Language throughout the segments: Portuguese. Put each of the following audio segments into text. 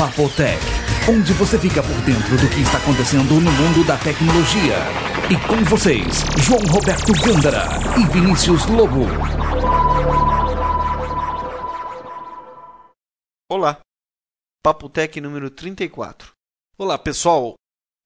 Papotec, onde você fica por dentro do que está acontecendo no mundo da tecnologia. E com vocês, João Roberto Gândara e Vinícius Lobo. Olá, Papotec número 34. Olá, pessoal.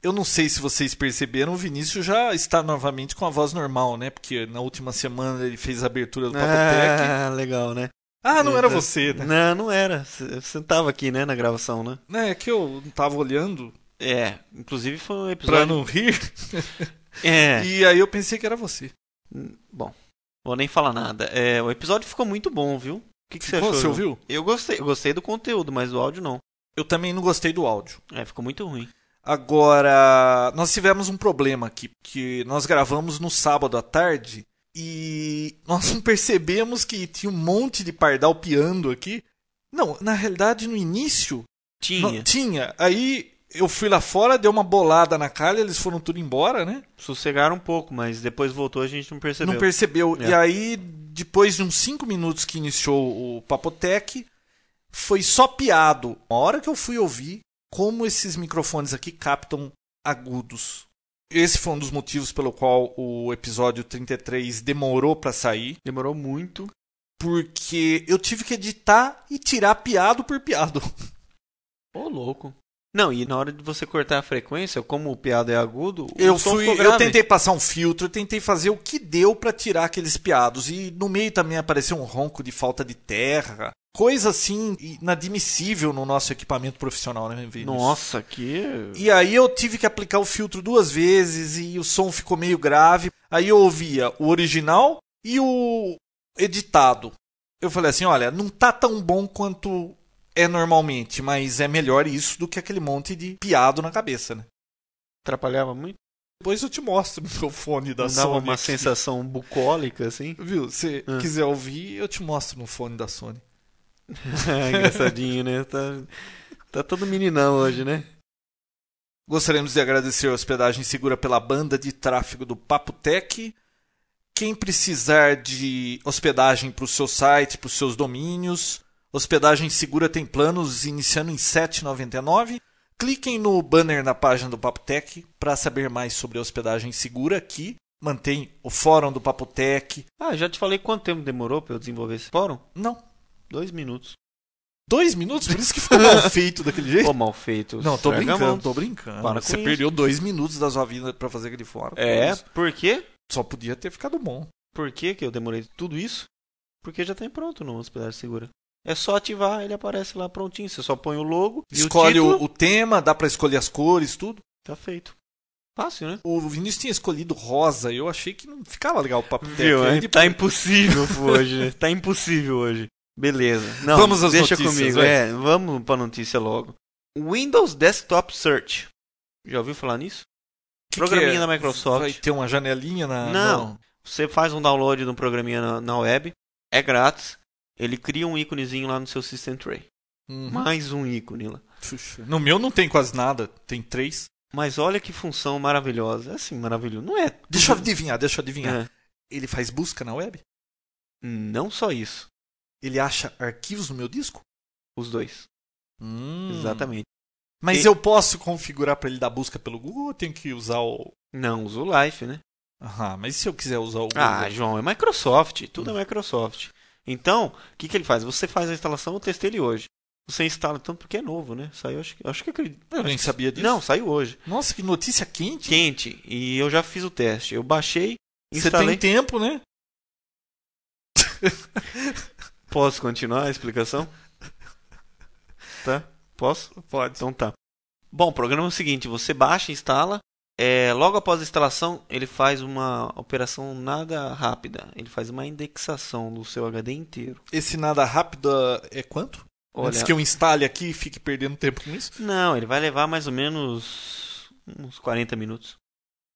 Eu não sei se vocês perceberam, o Vinícius já está novamente com a voz normal, né? Porque na última semana ele fez a abertura do Papotec. Ah, legal, né? Ah, não era você, né? Não, não era. Você estava aqui, né, na gravação, né? É que eu não tava olhando É, inclusive foi um pra episódio... não rir. É, E aí eu pensei que era você. bom, vou nem falar nada. É, o episódio ficou muito bom, viu? O que, que você achou? Você ouviu? Eu gostei, eu gostei do conteúdo, mas do áudio não. Eu também não gostei do áudio. É, ficou muito ruim. Agora, nós tivemos um problema aqui, que nós gravamos no sábado à tarde e nós não percebemos que tinha um monte de pardal piando aqui. Não, na realidade, no início Tinha. Não, tinha. Aí eu fui lá fora, dei uma bolada na calha, eles foram tudo embora, né? Sossegaram um pouco, mas depois voltou a gente não percebeu. Não percebeu. É. E aí, depois de uns 5 minutos que iniciou o Papotec, foi só piado. A hora que eu fui ouvir como esses microfones aqui captam agudos. Esse foi um dos motivos pelo qual o episódio 33 demorou pra sair, Demorou muito. porque eu tive que editar e tirar piado por piado. Ô, louco. Não, e na hora de você cortar a frequência, como o piado é agudo, o Eu fui, eu tentei passar um filtro, eu tentei fazer o que deu pra tirar aqueles piados e no meio também apareceu um ronco de falta de terra, coisa assim inadmissível no nosso equipamento profissional, né, Vinícius? Nossa, que... E aí eu tive que aplicar o filtro duas vezes e o som ficou meio grave. Aí eu ouvia o original e o editado. Eu falei assim, olha, não tá tão bom quanto é normalmente, mas é melhor isso do que aquele monte de piado na cabeça, né? Atrapalhava muito. Depois eu te mostro no meu fone da Não dava Sony. uma aqui. sensação bucólica, assim. Viu? Se Ah. quiser ouvir, eu te mostro no fone da Sony. Engraçadinho, né? Tá, tá todo meninão hoje, né? Gostaríamos de agradecer a Hospedagem Segura pela banda de tráfego do Papotec. Quem precisar de hospedagem para o seu site, para os seus domínios, Hospedagem Segura tem planos iniciando em R$ 7,99. Cliquem no banner na página do Papotec para saber mais sobre a hospedagem segura aqui. Mantém o fórum do Papotec. Ah, já te falei quanto tempo demorou pra eu desenvolver esse fórum? Não, Dois minutos. dois minutos? Por isso que ficou mal feito daquele jeito? Pô, mal feito. Não, tô brincando, tô brincando. Para Você isso. perdeu dois minutos da sua vida pra fazer aquele fórum. É, Isso. por quê? Só podia ter ficado bom. Por que que eu demorei tudo isso? Porque já tem pronto no Hospedagem Segura. É só ativar, ele aparece lá prontinho. Você só põe o logo Escolhe o o, o tema, dá pra escolher as cores, tudo. Tá feito. Fácil, né? O Vinícius tinha escolhido rosa e eu achei que não ficava legal o papo Viu? Aí é? depois- Tá impossível hoje, né? Tá impossível hoje. Beleza. Não, Vamos às deixa notícias, comigo. vai. É, vamos pra notícia logo. Windows Desktop Search. Já ouviu falar nisso? Que Programinha que é? da Microsoft. Vai ter uma janelinha na. Não. Você faz um download de um programinha na, na web, é grátis. Ele cria um íconezinho lá no seu System Tray. Uhum. Mais um ícone lá. Puxa, No meu não tem quase nada, tem três. Mas olha que função maravilhosa. É assim, maravilhoso. Não é. Deixa eu adivinhar, deixa eu adivinhar. É. Ele faz busca na web? Não só isso. Ele acha arquivos no meu disco? Os dois. Hum. Exatamente. Mas E- eu posso configurar pra ele dar busca pelo Google ou eu tenho que usar o. Não, usa o Life, né? Aham, mas e se eu quiser usar o Google? Ah, João, é Microsoft. Tudo é Microsoft. Então, o que, que ele faz? Você faz a instalação, eu testei ele hoje. Você instala tanto porque é novo, né? Saiu, acho, que- acho que acredito. eu nem sabia disso. Não, saiu hoje. Nossa, que notícia quente. Quente. E eu já fiz o teste. Eu baixei, Você instalei. tem tempo, né? Posso continuar a explicação? Tá? Posso? Pode. Então tá. Bom, o programa é o seguinte: você baixa, instala. É, logo após a instalação, ele faz uma operação nada rápida. Ele faz uma indexação do seu HD inteiro. Esse nada rápido é quanto? Olha, Antes que eu instale aqui e fique perdendo tempo com isso? não, ele vai levar mais ou menos uns 40 minutos.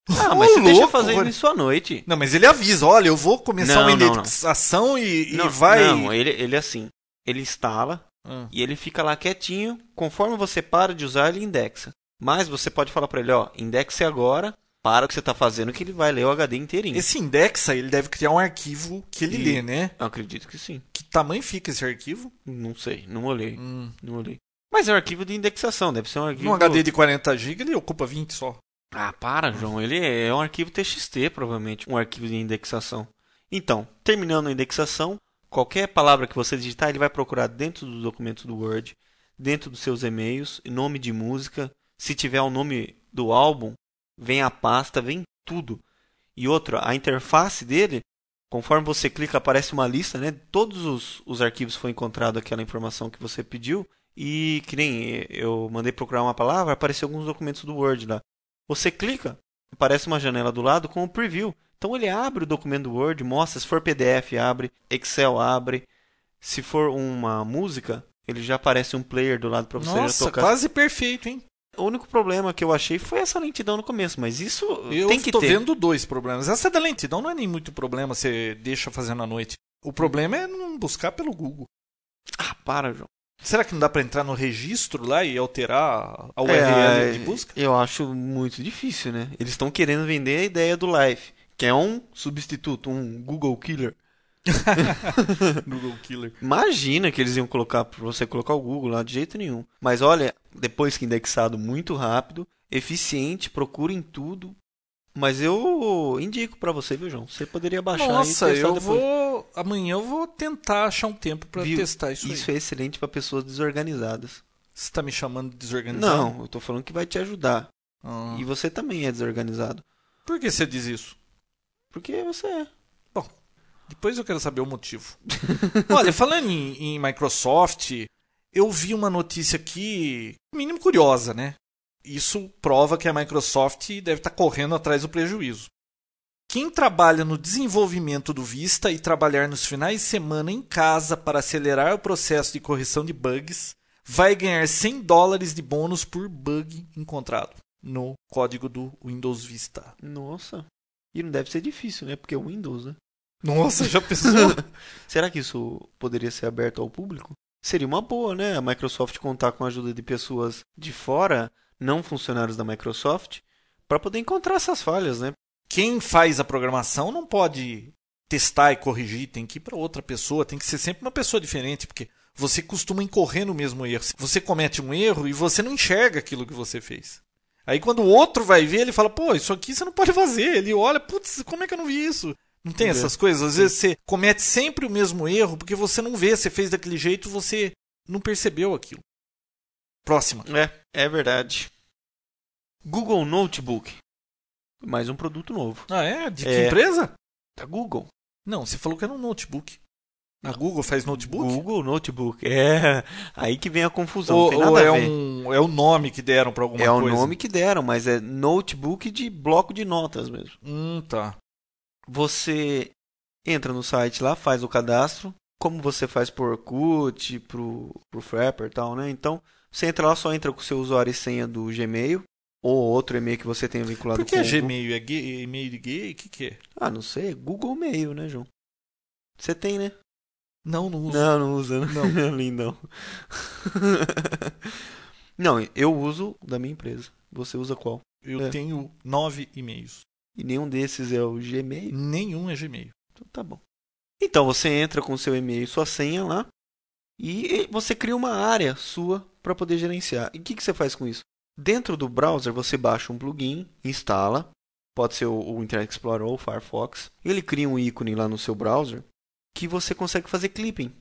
Ah, mas você deixa fazer isso à noite. Não, mas ele avisa, olha, eu vou começar Não, uma não, não. indexação e, e vai. não, ele, ele é assim. Ele instala Ah. e ele fica lá quietinho. Conforme você para de usar, ele indexa. Mas você pode falar pra ele, ó, indexe agora, para o que você tá fazendo, que ele vai ler o HD inteirinho. Esse indexa, ele deve criar um arquivo que ele E- lê, né? Eu acredito que sim. Que tamanho fica esse arquivo? Não sei, não olhei. Hum. Não olhei. Mas é um arquivo de indexação, deve ser um arquivo. Num HD de 40 GB ele ocupa 20 só. Ah, para, João. Ele é um arquivo TXT, provavelmente, um arquivo de indexação. Então, terminando a indexação, qualquer palavra que você digitar, ele vai procurar dentro do documento do Word, dentro dos seus e-mails, nome de música. Se tiver o nome do álbum, vem a pasta, vem tudo. E outra, a interface dele, conforme você clica, aparece uma lista, né? Todos os, os arquivos foi encontrado aquela informação que você pediu. E que nem eu mandei procurar uma palavra, apareceu alguns documentos do Word lá. Você clica, aparece uma janela do lado com o preview. Então ele abre o documento do Word, mostra, se for PDF, abre, Excel abre. Se for uma música, ele já aparece um player do lado para você Nossa, tocar. quase perfeito, hein? O único problema que eu achei foi essa lentidão no começo, mas isso Eu tem que tô ter. vendo dois problemas. Essa da lentidão não é nem muito problema, você deixa fazendo à noite. O problema é não buscar pelo Google. Ah, para, João. Será que não dá pra entrar no registro lá e alterar a URL É, de busca? Eu acho muito difícil, né? Eles estão querendo vender a ideia do Life, que é um substituto, um Google Killer. Google Killer. Imagina que eles iam colocar para você colocar o Google lá de jeito nenhum. Mas olha, depois que indexado muito rápido, eficiente, procura em tudo. Mas eu indico para você, viu, João? Você poderia baixar Nossa, e testar eu depois. vou. Amanhã eu vou tentar achar um tempo pra Viu? testar isso, Isso aí. é excelente para pessoas desorganizadas. Você tá me chamando de desorganizado? Não, eu tô falando que vai te ajudar. Ah. E você também é desorganizado. Por que você diz isso? Porque você é. Depois eu quero saber o motivo. Olha, falando em, em Microsoft, eu vi uma notícia aqui, mínimo curiosa, né? Isso prova que a Microsoft deve estar correndo atrás do prejuízo. Quem trabalha no desenvolvimento do Vista e trabalhar nos finais de semana em casa para acelerar o processo de correção de bugs vai ganhar 100 dólares de bônus por bug encontrado no código do Windows Vista. Nossa. E não deve ser difícil, né? Porque é o Windows, né? Nossa, já pensou? Será que isso poderia ser aberto ao público? Seria uma boa, né? A Microsoft contar com a ajuda de pessoas de fora, não funcionários da Microsoft, para poder encontrar essas falhas, né? quem faz a programação não pode testar e corrigir, tem que ir para outra pessoa, tem que ser sempre uma pessoa diferente, porque você costuma incorrer no mesmo erro. Você comete um erro e você não enxerga aquilo que você fez. Aí quando o outro vai ver, ele fala: "Pô, isso aqui você não pode fazer". Ele olha: "Putz, como é que eu não vi isso?" Não tem essas coisas. Às vezes você comete sempre o mesmo erro porque você não vê, você fez daquele jeito, você não percebeu aquilo. Próxima. É, é verdade. Google Notebook. Mais um produto novo. Ah, é? De que É. empresa? Da Google. Não, você falou que era um notebook. A Google faz notebook? Google Notebook. É, aí que vem a confusão. Ou, ou é, um, é o nome que deram pra alguma é o coisa? nome que deram, mas é notebook de bloco de notas mesmo. Hum, tá. Você entra no site lá, faz o cadastro, como você faz por Orkut, pro, pro Frapper e tal, né? Então, você entra lá, só entra com o seu usuário e senha do Gmail, ou outro e-mail que você tenha vinculado Por que com é. Gmail? É gay, e-mail de gay? O que, que é? Ah, não sei, é Google Mail, né, João? Você tem, né? Não, não uso. Não, não usa. Não. Lindão. não, eu uso da minha empresa. Você usa qual? Eu É. tenho nove e-mails. E nenhum desses é o Gmail? Nenhum é Gmail. Então tá bom. Então você entra com seu e-mail e sua senha lá e você cria uma área sua para poder gerenciar. E o que, que você faz com isso? Dentro do browser você baixa um plugin, instala, pode ser o, Internet Explorer ou o Firefox. Ele cria um ícone lá no seu browser que você consegue fazer clipping.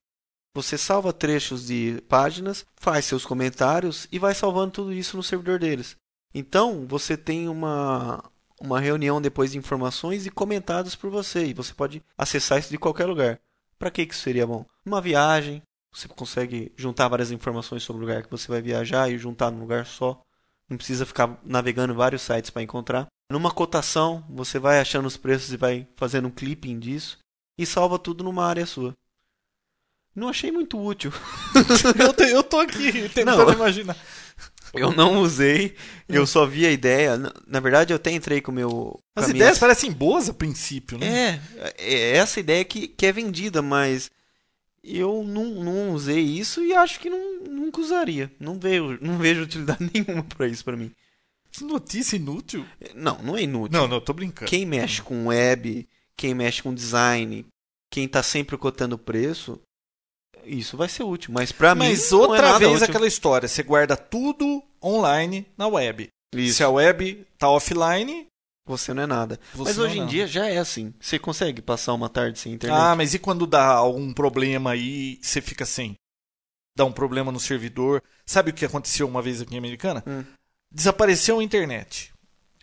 Você salva trechos de páginas, faz seus comentários e vai salvando tudo isso no servidor deles. Então você tem uma, uma reunião depois de informações e comentados por você. E você pode acessar isso de qualquer lugar. Para que isso seria bom? Uma viagem, você consegue juntar várias informações sobre o lugar que você vai viajar e juntar num lugar só. Não precisa ficar navegando vários sites para encontrar. Numa cotação, você vai achando os preços e vai fazendo um clipping disso e salva tudo numa área sua. Não achei muito útil. eu, te- eu tô aqui tentando Não. imaginar. Eu não usei, eu só vi a ideia. Na- verdade, eu até entrei com o meu. As a minha- ideias parecem boas a princípio, né? É, é essa ideia que, que é vendida, mas eu não, não usei isso e acho que não, nunca usaria. Não vejo, não vejo utilidade nenhuma pra isso pra mim. Que notícia inútil. Não, não é inútil. Não, não, tô brincando. Quem mexe com web, quem mexe com design, quem tá sempre cotando preço, isso vai ser útil. Mas pra mim. Mas é outra nada vez útil. aquela história, você guarda tudo online na web. Isso. Se a web tá offline, Você não é nada. Você Mas é hoje em nada. dia já é assim. Você consegue passar uma tarde sem internet? Ah, mas e quando dá algum problema aí, você fica sem? Dá um problema no servidor. Sabe o que aconteceu uma vez aqui em Americana? Hum. Desapareceu a internet.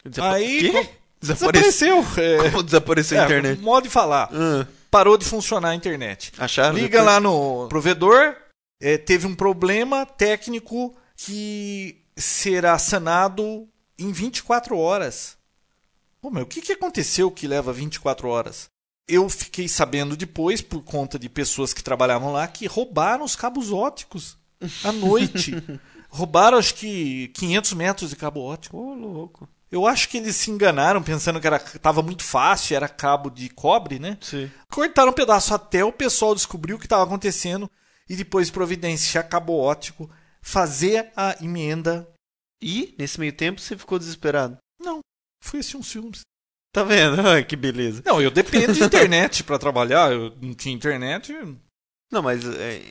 Desapa- Aí, Quê? Desapareceu. Desapareceu. É, Como desapareceu a é, internet? Modo de falar. Ah, Parou de funcionar a internet. acharam? Liga depois? lá no provedor, é, teve um problema técnico que será sanado em 24 horas. Pô, meu, o que, que aconteceu que leva 24 horas? Eu fiquei sabendo depois, por conta de pessoas que trabalhavam lá, que roubaram os cabos óticos à noite. roubaram, acho que, 500 metros de cabo ótico. Ô, louco. Eu acho que eles se enganaram pensando que era, tava muito fácil, era cabo de cobre, né? Sim. Cortaram um pedaço até o pessoal descobrir o que estava acontecendo e depois providenciar cabo ótico, fazer a emenda. E, nesse meio tempo, você ficou desesperado. Não, foi assim uns filmes. Tá vendo? Ai, que beleza. Não, eu dependo de internet para trabalhar, eu não tinha internet. Não, mas é,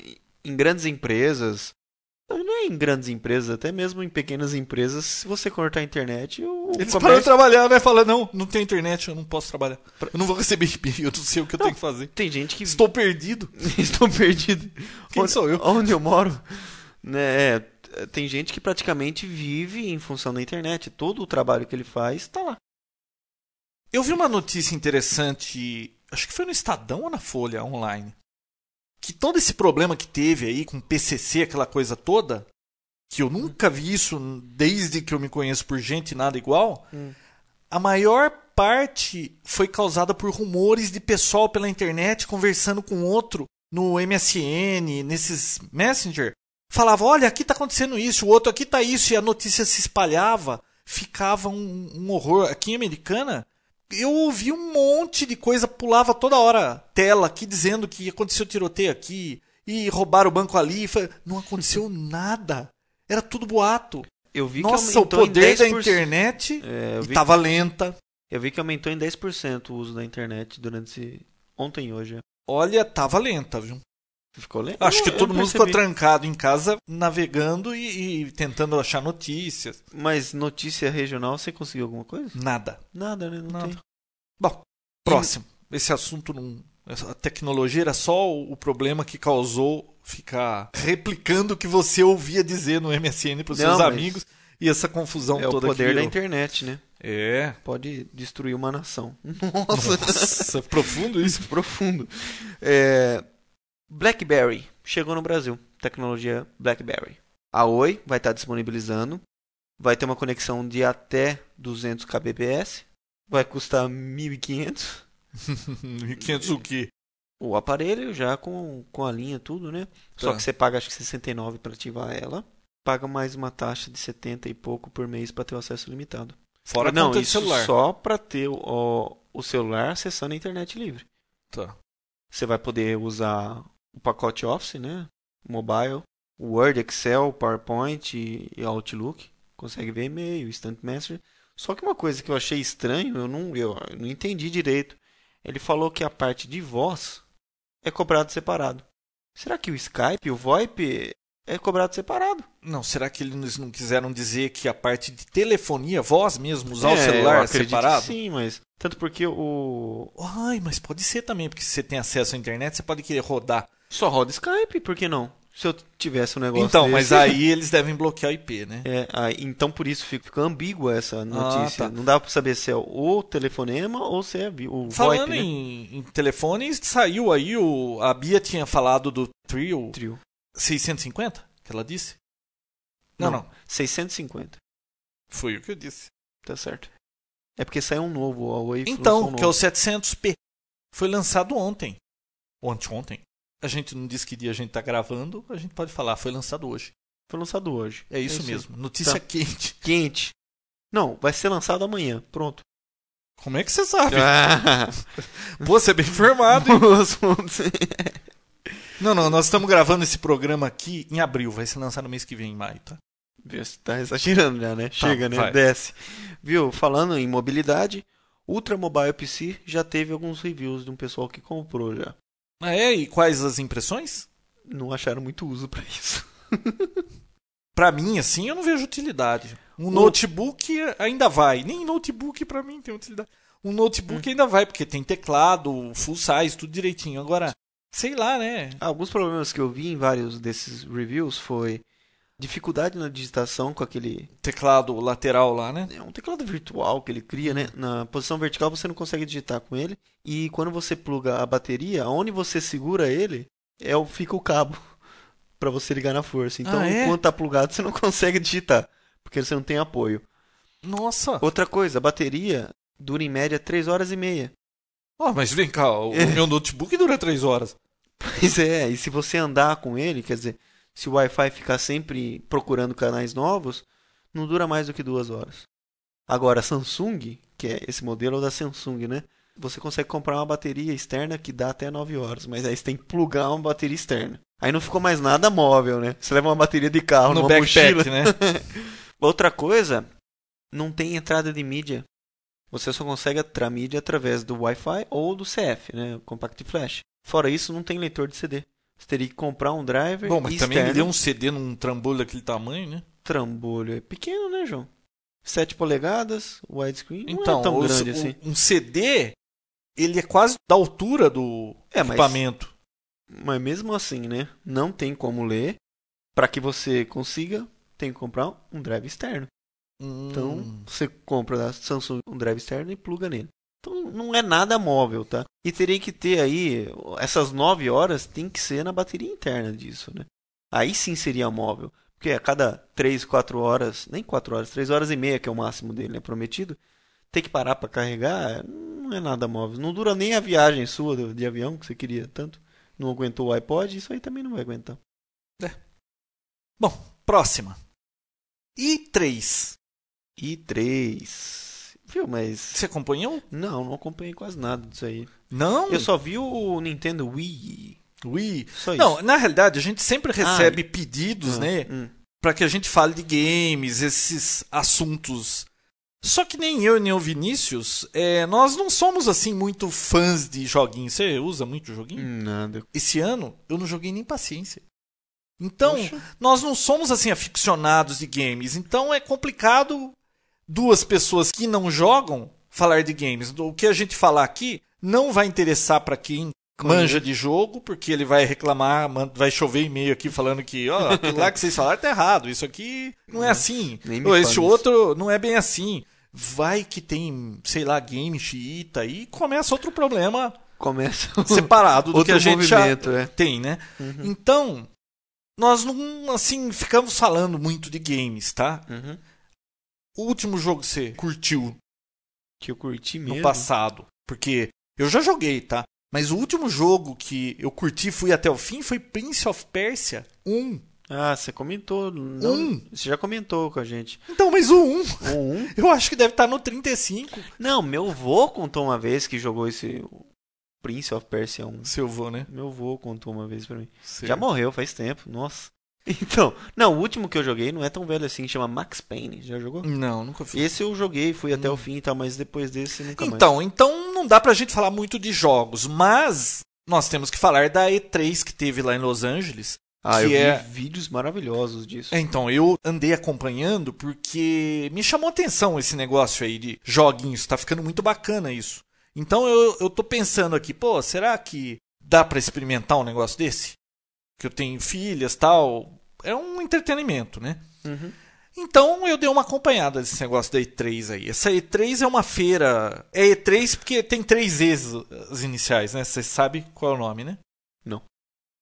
em grandes empresas. Não é em grandes empresas, até mesmo em pequenas empresas, se você cortar a internet, o Eles comércio- pararam de trabalhar, né? Falaram, não, não tem internet, eu não posso trabalhar. Eu não vou receber e-mail, eu não sei o que eu Não. tenho que fazer. Tem gente que Estou perdido. Estou perdido. Quem onde, sou eu? Onde eu moro? Né, é, tem gente que praticamente vive em função da internet. Todo o trabalho que ele faz está lá. Eu vi uma notícia interessante, acho que foi no Estadão ou na Folha online, que todo esse problema que teve aí com PCC, aquela coisa toda, que eu nunca vi isso desde que eu me conheço por gente nada igual, Hum. a maior parte foi causada por rumores de pessoal pela internet conversando com outro no MSN, nesses Messenger. Falava, olha, aqui tá acontecendo isso, o outro aqui tá isso, e a notícia se espalhava, ficava um, um horror. Aqui em Americana, eu ouvi um monte de coisa, pulava toda hora tela aqui dizendo que aconteceu tiroteio aqui, e roubaram o banco ali, não aconteceu nada. Era tudo boato. Eu vi Nossa, que o poder da 10%. internet É, eu, e vi, tava lenta. eu vi que aumentou em 10% o uso da internet durante esse... ontem e hoje. Olha, tava lenta, viu? Ficou lento? Acho que Eu- eu todo não mundo ficou trancado em casa, navegando e, e tentando achar notícias. Mas notícia regional, você conseguiu alguma coisa? Nada. Nada, né? Não Nada. tem. Bom, próximo. Esse assunto não. A tecnologia era só o o problema que causou ficar replicando o que você ouvia dizer no MSN pros Não, seus mas amigos e essa confusão É o toda poder que da virou. internet, né? É. Pode destruir uma nação. Nossa, Nossa, profundo isso. profundo. É, BlackBerry chegou no Brasil. Tecnologia BlackBerry. A Oi vai estar disponibilizando. Vai ter uma conexão de até 200 kbps. Vai custar 1.500. 500 o quê? O aparelho já com, com a linha tudo, né? Só Tá. que você paga acho que 69 para ativar ela. Paga mais uma taxa de 70 e pouco por mês para ter o acesso limitado. Fora não, conta isso celular. só para ter o, o, o celular acessando a internet livre. Tá. Você vai poder usar o pacote Office, né? Mobile, Word, Excel, PowerPoint e Outlook. Consegue ver e-mail, Instant Messenger. Só que uma coisa que eu achei estranho, eu não, eu não entendi direito. Ele falou que a parte de voz é cobrado separado. Será que o Skype, o VoIP é cobrado separado? Não, será que eles não quiseram dizer que a parte de telefonia, voz mesmo, usar o É, eu celular que separado? Sim, mas tanto porque o Ai, mas pode ser também, porque se você tem acesso à internet, você pode querer rodar. Só roda Skype, por que não? Se eu tivesse um negócio Então, desse- mas aí eles devem bloquear o IP, né? É, aí, então por isso fica, fica ambígua essa notícia. tá. Não dá pra saber se é o telefonema ou se é o Falando VoIP, né? em, em telefone, saiu aí o. A Bia tinha falado do Trio Trio. 650, que ela disse? Não, não. 650, Foi o que eu disse. tá certo. É porque saiu um novo, a Então, um que é o novo. 700p. Foi lançado ontem. Ou anteontem. A gente não disse que dia a gente tá gravando, a gente pode falar, foi lançado hoje. Foi lançado hoje. É isso aí. mesmo. Notícia Tá. quente. Quente. Não, vai ser lançado amanhã. Pronto. Como é que você sabe? Ah, Pô, você é bem informado. pontos. Não, não, nós estamos gravando esse programa aqui em abril, vai ser lançado no mês que vem, em maio, tá? Você tá exagerando já, né? Chega, né? vai. Desce. Viu? Falando em mobilidade, Ultra Mobile PC já teve alguns reviews de um pessoal que comprou já. Ah, é? E quais as impressões? não acharam muito uso pra isso. Pra mim, assim, eu não vejo utilidade. Um O- notebook ainda vai. Nem notebook pra mim tem utilidade. Um notebook ainda vai, porque tem teclado, full size, tudo direitinho. Agora, sei lá, né? Alguns problemas que eu vi em vários desses reviews foi dificuldade na digitação com aquele Teclado lateral lá, né? é um teclado virtual que ele cria, né? Na posição vertical você não consegue digitar com ele e quando você pluga a bateria, onde você segura ele é o fica o cabo pra você ligar na força. Então, Ah, é? enquanto tá plugado, você não consegue digitar, porque você não tem apoio. Nossa. Outra coisa, a bateria dura em média 3 horas e meia. Ó, mas vem cá, o meu notebook dura 3 horas. Pois é, e se você andar com ele, quer dizer, se o Wi-Fi ficar sempre procurando canais novos, não dura mais do que duas horas. Agora, a Samsung, que é esse modelo da Samsung, né? Você consegue comprar uma bateria externa que dá até 9 horas, mas aí você tem que plugar uma bateria externa. Aí não ficou mais nada móvel, né? Você leva uma bateria de carro No numa backpack, mochila. né? Outra coisa, não tem entrada de mídia. Você só consegue entrar mídia através do Wi-Fi ou do CF, né? Compact Flash. Fora isso, não tem leitor de CD. Você teria que comprar um driver Bom, mas também externo. me deu um CD num trambolho daquele tamanho, né? trambolho. É pequeno, né, João? 7 polegadas, widescreen. Então, não é tão os- grande o- assim. um CD, ele é quase da altura do É, mas- equipamento. Mas mesmo assim, né? Não tem como ler. Para que você consiga, tem que comprar um drive externo. Então, Hum. você compra da Samsung um drive externo e pluga nele. Então, não é nada móvel, tá? E teria que ter aí, essas 9 horas tem que ser na bateria interna disso, né? Aí sim seria móvel. Porque a cada 3, 4 horas, nem 4 horas, 3 horas e meia, que é o máximo dele, né? Prometido, ter que parar para carregar, não é nada móvel. Não dura nem a viagem sua de avião, que você queria tanto. Não aguentou o iPod, isso aí também não vai aguentar. Bom, próxima. I3. E 3. Viu, mas. Você acompanhou? Não, não acompanhei quase nada disso aí. Não? Eu só vi o Nintendo Wii. Wii. Só Não, isso. na realidade, a gente sempre recebe pedidos, Ah, né? hum. Pra que a gente fale de games, esses assuntos. Só que nem eu nem o Vinícius, é, nós não somos assim muito fãs de joguinhos. Você usa muito joguinho? Nada. Esse ano eu não joguei nem paciência. Então, Poxa. nós não somos assim aficionados de games. Então é complicado duas pessoas que não jogam falar de games. O que a gente falar aqui não vai interessar para quem manja de jogo, porque ele vai reclamar, vai chover e-mail aqui falando que, ó, aquilo lá que vocês falaram tá errado. Isso aqui não é assim. Ou esse isso. outro não é bem assim. Vai que tem, sei lá, game xiita e começa outro problema Começa separado do que a gente já é. tem, né? Uhum. Então, nós não, assim, ficamos falando muito de games, tá? Uhum. O último jogo que você curtiu Que eu curti no mesmo. passado, porque eu já joguei, tá? Mas o último jogo que eu curti e fui até o fim foi Prince of Persia 1. Ah, você comentou. Não, Um. Você já comentou com a gente. Então, mas o 1, O 1? eu acho que deve estar no 35. Não, meu vô contou uma vez que jogou esse Prince of Persia 1. Seu vô, né? Meu vô contou uma vez pra mim. Sei. Já morreu faz tempo, nossa. Então, não, o último que eu joguei não é tão velho assim, chama Max Payne. Já jogou? Não, nunca fiz. Esse eu joguei, fui até o fim e tal, mas depois desse nunca mais. Então, então não dá pra gente falar muito de jogos, mas nós temos que falar da E3 que teve lá em Los Angeles. Ah, eu que vi é- vídeos maravilhosos disso. É, Então, eu andei acompanhando porque me chamou a atenção esse negócio aí de joguinhos. Tá ficando muito bacana isso. Então, eu, eu tô pensando aqui, pô, será que dá pra experimentar um negócio desse? Que eu tenho filhas tal. É um entretenimento, né? Uhum. Então, eu dei uma acompanhada desse negócio da E3 aí. Essa E3 é uma feira. É E3 porque tem três E's as iniciais, né? Você sabe qual é o nome, né? Não.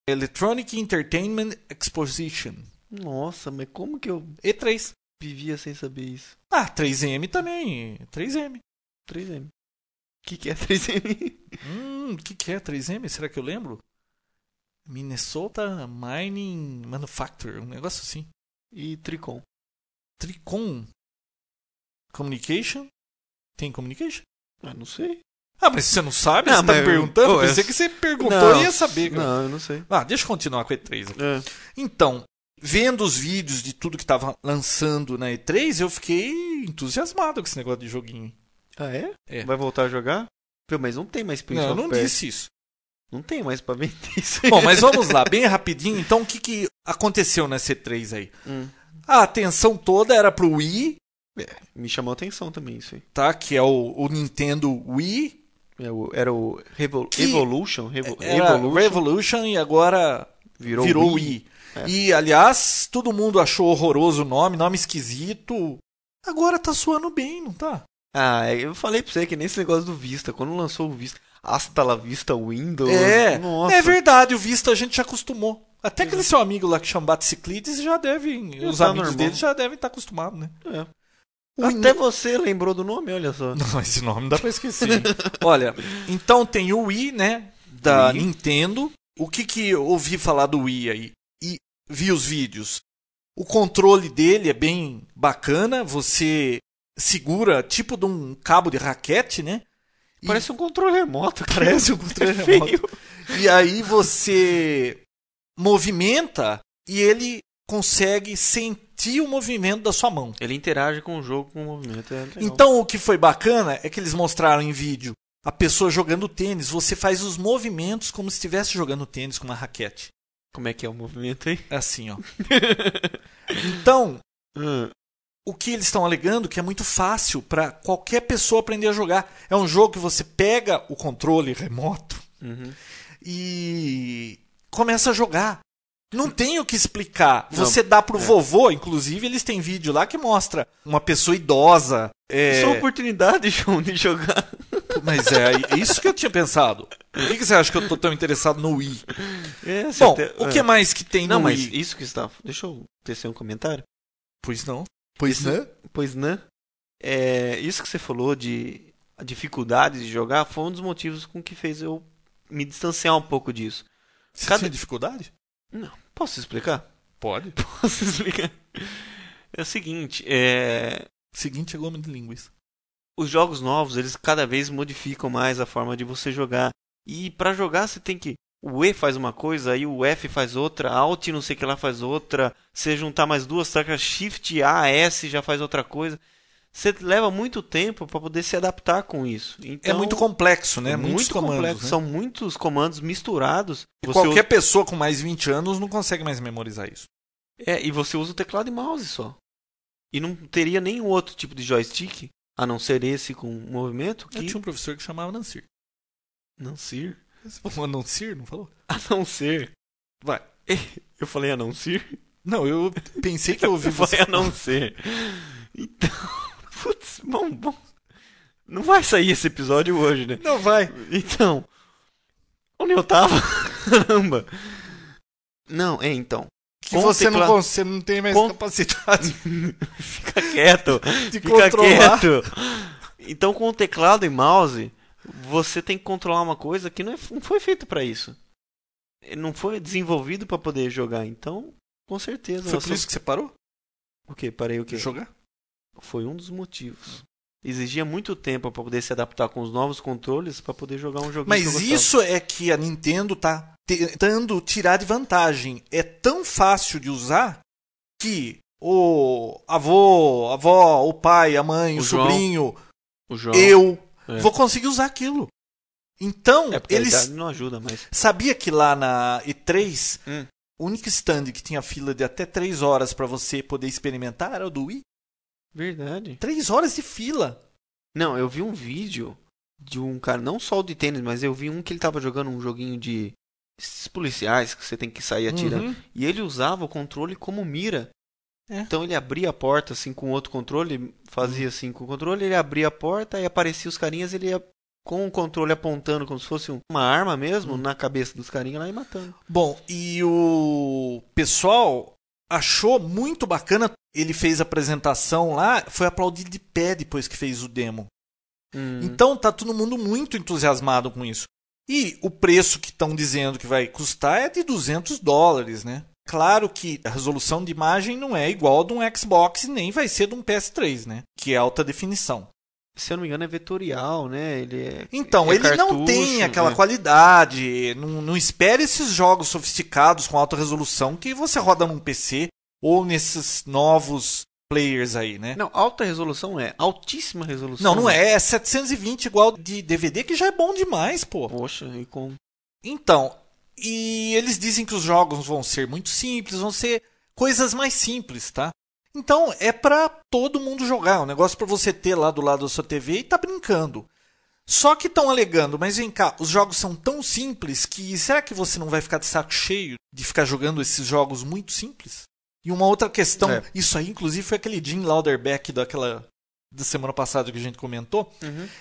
Electronic Entertainment Exposition. Nossa, mas como que eu E3. vivia sem saber isso? Ah, 3M também. 3M. 3M. O que, que é 3M? Hum, o que, que é 3M? Será que eu lembro? Minnesota Mining Manufacturer, um negócio assim. E Tricom. Tricom Communication? Tem communication? Ah, não sei. Ah, mas você não sabe? Não, você tá me perguntando? Eu pensei que você perguntou Não, e ia saber. cara. Não, eu não sei. Ah, deixa eu continuar com a E3 aqui. É. Então, vendo os vídeos de tudo que tava lançando na E3, eu fiquei entusiasmado com esse negócio de joguinho. Ah, é? É. Vai voltar a jogar? Pô, mas não tem mais Prince não, eu não disse isso. Não tem mais pra vender isso. Bom, mas vamos lá, bem rapidinho. Então, o que, que aconteceu na C3 aí? Hum. A atenção toda era pro Wii, Me chamou a atenção também isso aí. tá? Que é o, o Nintendo Wii. É o- Era o Revol- Que Evolution, Era Evolution. Revolution e agora Virou virou, Wii. Wii. É. E, aliás, todo mundo achou horroroso o nome, nome esquisito. Agora tá soando bem, não tá? Ah, é, eu falei pra você que nesse negócio do Vista, quando lançou o Vista, hasta la vista Windows. É, Nossa. é verdade, o Vista a gente já acostumou. Até aquele seu amigo lá que chama Batciclides já deve. Já os tá amigos normal. dele já devem estar acostumados, né? É. Até você lembrou do nome, olha só. Não, esse nome dá pra esquecer. Olha, então tem o Wii, né? Da Wii. Nintendo. O que que eu ouvi falar do Wii aí? E vi os vídeos. O controle dele é bem bacana. Você segura tipo de um cabo de raquete, né? E- Parece um controle remoto, cara. Parece um controle É remoto. E aí você movimenta e ele consegue sentir o movimento da sua mão. Ele interage com o jogo, com o movimento. É. Então o que foi bacana é que eles mostraram em vídeo a pessoa jogando tênis. Você faz os movimentos como se estivesse jogando tênis com uma raquete. Como é que é o movimento aí? É assim, ó. Então, Hum, o que eles estão alegando que é muito fácil para qualquer pessoa aprender a jogar. É um jogo que você pega o controle remoto uhum. e começa a jogar. Não tem o que explicar. Não, Você dá pro é. vovô, inclusive, eles têm vídeo lá que mostra uma pessoa idosa. é, Só oportunidade, João, de jogar. Mas é é isso que eu tinha pensado. Por que que você acha que eu tô tão interessado no Wii? É, Bom, até- o é. que mais que tem Não, no mas Wii? isso que está. Deixa eu tecer um comentário. Pois não. Pois Isso- não. Pois né? É, isso que você falou de a dificuldade de jogar foi um dos motivos com que fez eu me distanciar um pouco disso. Você Cada- tinha dificuldade? Não, posso explicar? Pode. Posso explicar? É o seguinte, é, Seguinte é goma de linguiça. os jogos novos, eles cada vez modificam mais a forma de você jogar. E pra jogar você tem que o E faz uma coisa, aí o F faz outra, Alt não sei o que lá faz outra. Você juntar mais duas teclas, Shift A, S já faz outra coisa. Você leva muito tempo para poder se adaptar com isso. é Então, muito complexo, né? é Muitos muito comandos. complexo. né? São muitos comandos misturados. E Você Qualquer pessoa com mais 20 anos não consegue mais memorizar isso. usa- É, e você usa o teclado e mouse só. E não teria nenhum outro tipo de joystick, a não ser esse com movimento, Eu que tinha um professor que chamava Nansir. não ser. Você falou não falou? A não ser. Vai. Eu falei a não ser? Não, eu pensei que eu ouvi você. falei a não ser. Então, putz, bom, bom. Não vai sair esse episódio hoje, né? Não, vai. Então, onde eu tava? Caramba. Não, é então. Que você, tecla- não, você não tem mais capacidade Fica quieto. de Fica controlar. quieto. Então, com o teclado e mouse, você tem que controlar uma coisa que não, é- não foi feito pra isso. Não foi desenvolvido pra poder jogar. Então, com certeza. Foi por isso que você parou O quê? Parei o quê? jogar? Foi um dos motivos. Exigia muito tempo pra poder se adaptar com os novos controles pra poder jogar um joguinho. que eu Mas isso é que a Nintendo tá tentando tirar de vantagem. É tão fácil de usar que o avô, a avó, o pai, a mãe, o, O sobrinho, o eu É. vou conseguir usar aquilo. Então, É eles não ajuda, mas. sabia que lá na E3, Hum. o único stand que tinha fila de até 3 horas para você poder experimentar era o do Wii. Verdade. 3 horas de fila. Não, eu vi um vídeo de um cara, não só o de tênis, mas eu vi um que ele tava jogando um joguinho de esses policiais que você tem que sair atirando. Uhum. E ele usava o controle como mira. É. Então ele abria a porta assim com outro controle, fazia assim com o controle, ele abria a porta e aparecia os carinhas, ele ia com o controle apontando como se fosse um- uma arma mesmo na cabeça dos carinhas lá e matando. Bom, e o pessoal achou muito bacana. Ele fez a apresentação lá, foi aplaudido de pé depois que fez o demo. Hum. Então tá todo mundo muito entusiasmado com isso. E o preço que estão dizendo que vai custar é de 200 dólares, né? Claro que a resolução de imagem não é igual a de um Xbox nem vai ser de um PS3, né? Que é alta definição. Se eu não me engano é vetorial, né? Ele é Então, é ele não cartucho, tem aquela é. qualidade. Não, não espere esses jogos sofisticados com alta resolução que você roda num PC ou nesses novos players aí, né? Não, alta resolução é altíssima resolução. Não, não é. É 720 igual de DVD, que já é bom demais, pô. Poxa, e com Então, e eles dizem que os jogos vão ser muito simples, vão ser coisas mais simples, tá? Então é para todo mundo jogar, é um negócio para você ter lá do lado da sua TV e tá brincando. Só que estão alegando, mas vem cá, os jogos são tão simples que será que você não vai ficar de saco cheio de ficar jogando esses jogos muito simples? E uma outra questão, É. isso aí inclusive foi aquele Jim Lauderbeck daquela da semana passada que a gente comentou.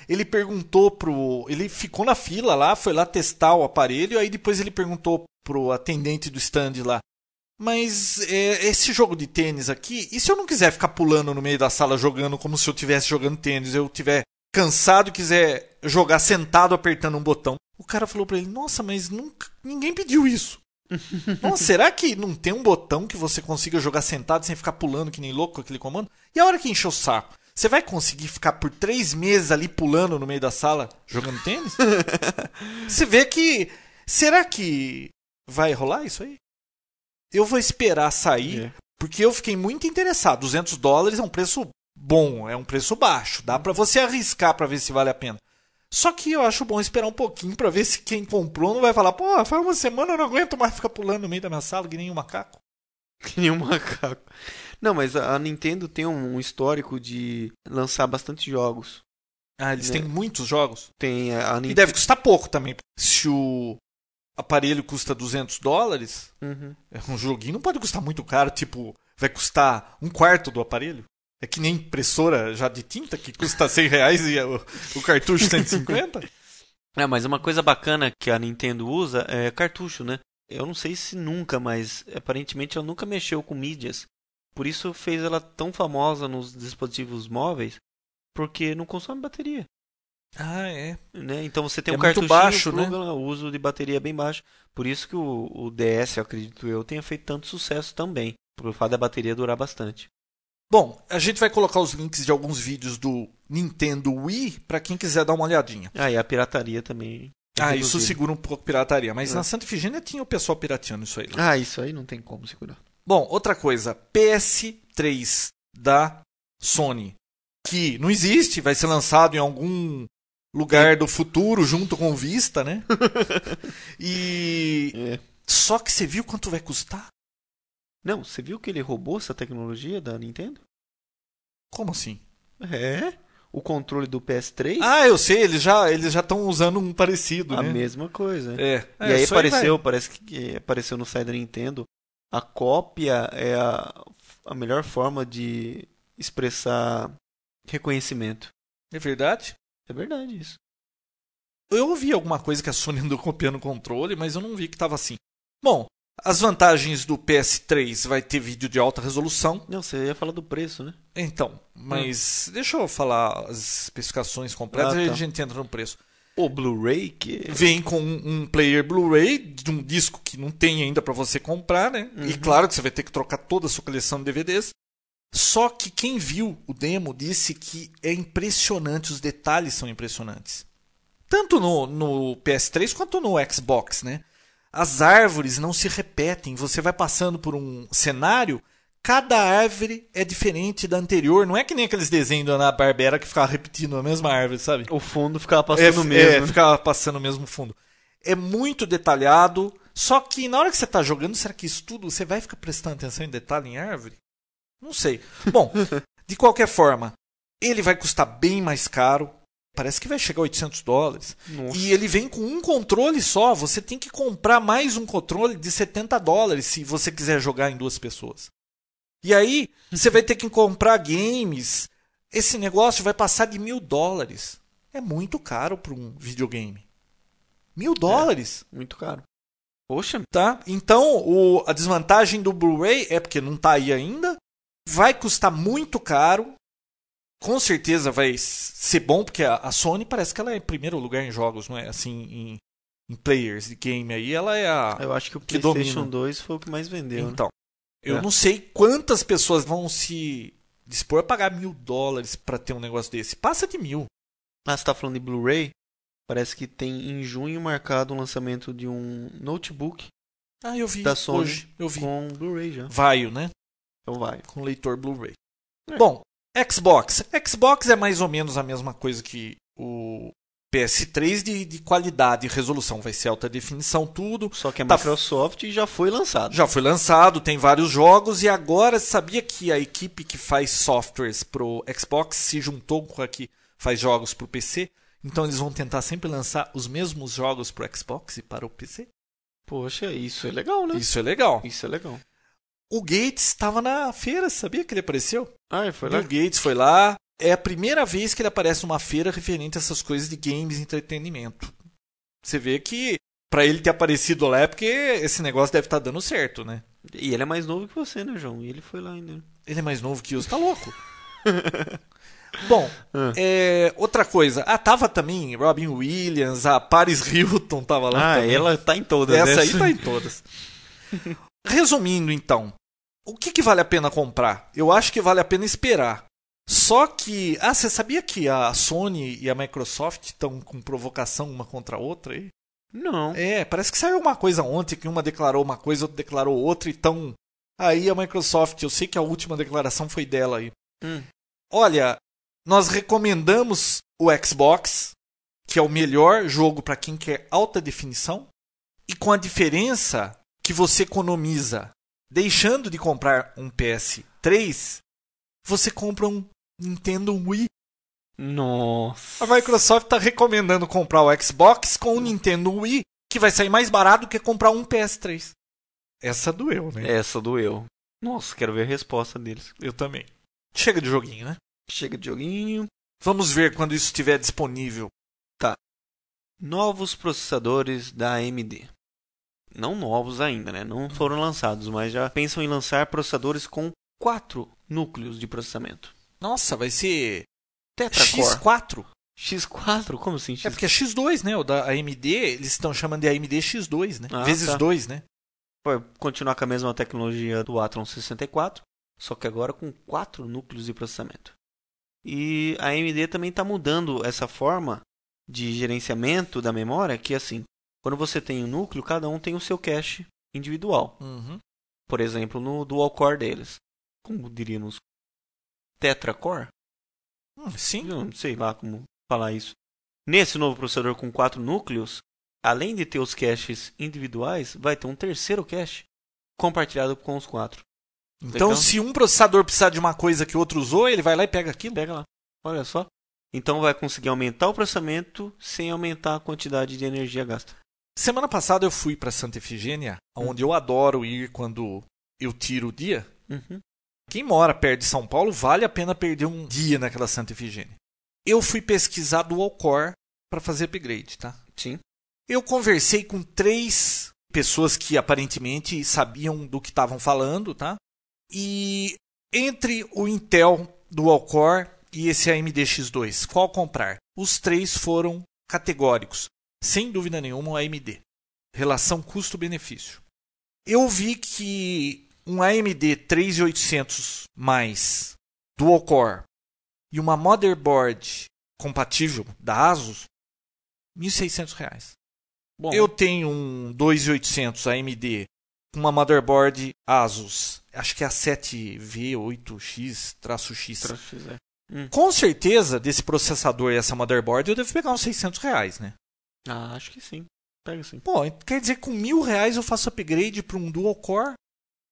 Ele perguntou pro, ele ficou na fila lá, foi lá testar o aparelho, aí depois ele perguntou pro atendente do stand lá: "Mas é, esse jogo de tênis aqui, e se eu não quiser ficar pulando no meio da sala jogando como se eu estivesse jogando tênis, eu tiver cansado e quiser jogar sentado apertando um botão?" O cara falou pra ele: "Nossa, mas nunca ninguém pediu isso." Nossa, será que não tem um botão que você consiga jogar sentado sem ficar pulando que nem louco com aquele comando? E a hora que encher o saco? Você vai conseguir ficar por três meses ali pulando no meio da sala jogando tênis? você vê que. Será que vai rolar isso aí? Eu vou esperar sair, É. porque eu fiquei muito interessado. 200 dólares é um preço bom, é um preço baixo. Dá pra você arriscar pra ver se vale a pena. Só que eu acho bom esperar um pouquinho pra ver se quem comprou não vai falar, pô, faz uma semana eu não aguento mais ficar pulando no meio da minha sala que nem um macaco. Que nem um macaco. Não, mas a Nintendo tem um histórico de lançar bastante jogos. Ah, eles É. têm muitos jogos. Tem a, a E Nintendo. deve custar pouco também. Se o aparelho custa 200 dólares, Uhum. um joguinho não pode custar muito caro, tipo, vai custar um quarto do aparelho. É que nem impressora já de tinta, que custa 100 reais e o, o cartucho 150. É, mas uma coisa bacana que a Nintendo usa é cartucho, né? Eu não sei se nunca, mas aparentemente ela nunca mexeu com mídias. Por isso fez ela tão famosa nos dispositivos móveis, porque não consome bateria. ah, é. Né? Então você tem É um muito cartuchinho, baixo, pluga lá, o uso de bateria é bem baixo. Por isso que o, o DS, eu acredito eu, tenha feito tanto sucesso também. Por fato da bateria durar bastante. Bom, a gente vai colocar os links de alguns vídeos do Nintendo Wii pra quem quiser dar uma olhadinha. Ah, e a pirataria também. Ah, isso segura um pouco a pirataria. Mas É. na Santa Efigênia tinha o pessoal pirateando isso aí. lá. Ah, isso aí não tem como segurar. Bom, outra coisa. PS3 da Sony. Que não existe, vai ser lançado em algum lugar do futuro junto com Vista, né? e. É. Só que você viu quanto vai custar? Não, você viu que ele roubou essa tecnologia da Nintendo? Como assim? É. O controle do PS3? Ah, eu sei, eles já eles já estão usando um parecido, a né? mesma coisa. É. E aí isso apareceu, parece que apareceu no site da Nintendo. A cópia é a, a melhor forma de expressar reconhecimento. É verdade? É verdade isso. Eu ouvi alguma coisa que a Sony andou copiando o controle, mas eu não vi que estava assim. Bom, as vantagens do PS3 vai ter vídeo de alta resolução. Não, você ia falar do preço, né? Então, mas deixa eu falar as especificações completas Ah, e tá. a gente entra no preço. O Blu-ray que Vem com um um player Blu-ray de um disco que não tem ainda para você comprar, né? E Uhum. claro que você vai ter que trocar toda a sua coleção de DVDs. Só que quem viu o demo disse que é impressionante, os detalhes são impressionantes. Tanto no, no PS3 quanto no Xbox, né? As árvores não se repetem, você vai passando por um cenário, cada árvore é diferente da anterior. Não é que nem aqueles desenhos da Ana Barbera que ficava repetindo a mesma árvore, sabe? o fundo ficava passando é, mesmo. É, né? ficava passando o mesmo fundo. É muito detalhado, só que na hora que você está jogando, será que isso tudo você vai ficar prestando atenção em detalhe em árvore? Não sei. Bom, de qualquer forma, ele vai custar bem mais caro. Parece que vai chegar a 800 dólares. Nossa. E ele vem com um controle só. Você tem que comprar mais um controle de 70 dólares se você quiser jogar em duas pessoas. E aí, você vai ter que comprar games. Esse negócio vai passar de mil dólares. É muito caro para um videogame. Mil dólares, Muito caro. Poxa, tá? Então, o- a desvantagem do Blu-ray é porque não tá aí ainda. Vai custar muito caro. Com certeza vai ser bom, porque a, a Sony parece que ela é em primeiro lugar em jogos, não é? Assim, em, em players de game aí, ela é a. eu acho que o Que PlayStation domina. 2 foi o que mais vendeu. né? Eu É. não sei quantas pessoas vão se dispor a pagar mil dólares pra ter um negócio desse. Passa de mil. Ah, você tá falando de Blu-ray? Parece que tem em junho marcado o lançamento de um notebook Ah, eu vi. Da Sony Hoje, eu vi. com Blu-ray já. Vaio, né? Então vai. Com leitor Blu-ray. É. Bom, Xbox. Xbox é mais ou menos a mesma coisa que o PS3 de, de qualidade e resolução. Vai ser alta definição, tudo. Só que a Tá- Microsoft já foi lançado. Já foi lançado, tem vários jogos e agora sabia que a equipe que faz softwares pro Xbox se juntou com a que faz jogos pro PC? Então eles vão tentar sempre lançar os mesmos jogos pro Xbox e para o PC? Poxa, isso é legal, né? Isso é legal. Isso é legal. O Gates estava na feira, sabia que ele apareceu? Ah, foi Bill lá. Gates foi lá. É a primeira vez que ele aparece numa feira referente a essas coisas de games e entretenimento. Você vê que pra ele ter aparecido lá é porque esse negócio deve estar dando certo, né? E ele é mais novo que você, né, João? E ele foi lá ainda. Ele é mais novo que eu, você tá louco? Bom, Ah. é, outra coisa. Ah, tava também Robin Williams, a Paris Hilton tava lá Ah, também. ela tá em todas. Essa né? aí tá em todas. Resumindo, então, o que, que vale a pena comprar? Eu acho que vale a pena esperar. Só que, ah, você sabia que a Sony e a Microsoft estão com provocação uma contra a outra aí? Não. É, parece que saiu uma coisa ontem que uma declarou uma coisa, outra declarou outra, então aí a Microsoft, eu sei que a última declaração foi dela aí. Hum. Olha, nós recomendamos o Xbox, que é o melhor jogo para quem quer alta definição, e com a diferença que você economiza deixando de comprar um PS3, você compra um Nintendo Wii. Nossa. A Microsoft está recomendando comprar o Xbox com o Nintendo Wii, que vai sair mais barato que comprar um PS3. Essa doeu, né? Essa doeu. Nossa, quero ver a resposta deles. Eu também. Chega de joguinho, né? Chega de joguinho. Vamos ver quando isso estiver disponível. Novos processadores da AMD. Não novos ainda, né? Não foram lançados, mas já pensam em lançar processadores com quatro núcleos de processamento. Nossa, vai ser Tetracore. X4. X4? Como assim? X... É porque é X2, né? O da AMD, eles estão chamando de AMD X2, né? Ah, Vezes tá. 2, né? Vai continuar com a mesma tecnologia do Athlon 64, só que agora com quatro núcleos de processamento. E a AMD também está mudando essa forma de gerenciamento da memória, que assim, quando você tem um núcleo, cada um tem o seu cache individual. Uhum. Por exemplo, no dual core deles. Como diríamos? Tetracore? Hum, sim. Eu não sei lá como falar isso. Nesse novo processador com quatro núcleos, além de ter os caches individuais, vai ter um terceiro cache compartilhado com os quatro. Então, Legal. se um processador precisar de uma coisa que o outro usou, ele vai lá e pega aquilo. Pega lá. Olha só. Então vai conseguir aumentar o processamento sem aumentar a quantidade de energia gasta. Semana passada eu fui para Santa Efigênia, onde eu adoro ir quando eu tiro o dia. Uhum. Quem mora perto de São Paulo vale a pena perder um dia naquela Santa Efigênia. Eu fui pesquisar dual core para fazer upgrade, tá? Sim. Eu conversei com três pessoas que aparentemente sabiam do que estavam falando, tá? E entre o Intel Dual Core e esse AMD X2, qual comprar? Os três foram categóricos. Sem dúvida nenhuma, o AMD. Relação custo-benefício. Eu vi que um AMD 3800 mais Dual Core e uma motherboard compatível da ASUS, 1.600 reais. Bom, Eu tenho um 2800 AMD com uma motherboard Asus, acho que é a 7V8X-X. Tra- fizer. Com certeza, desse processador e essa motherboard, eu devo pegar uns 600 reais, né? Ah, acho que sim. Pega sim. Pô, quer dizer que com mil reais eu faço upgrade para um dual core?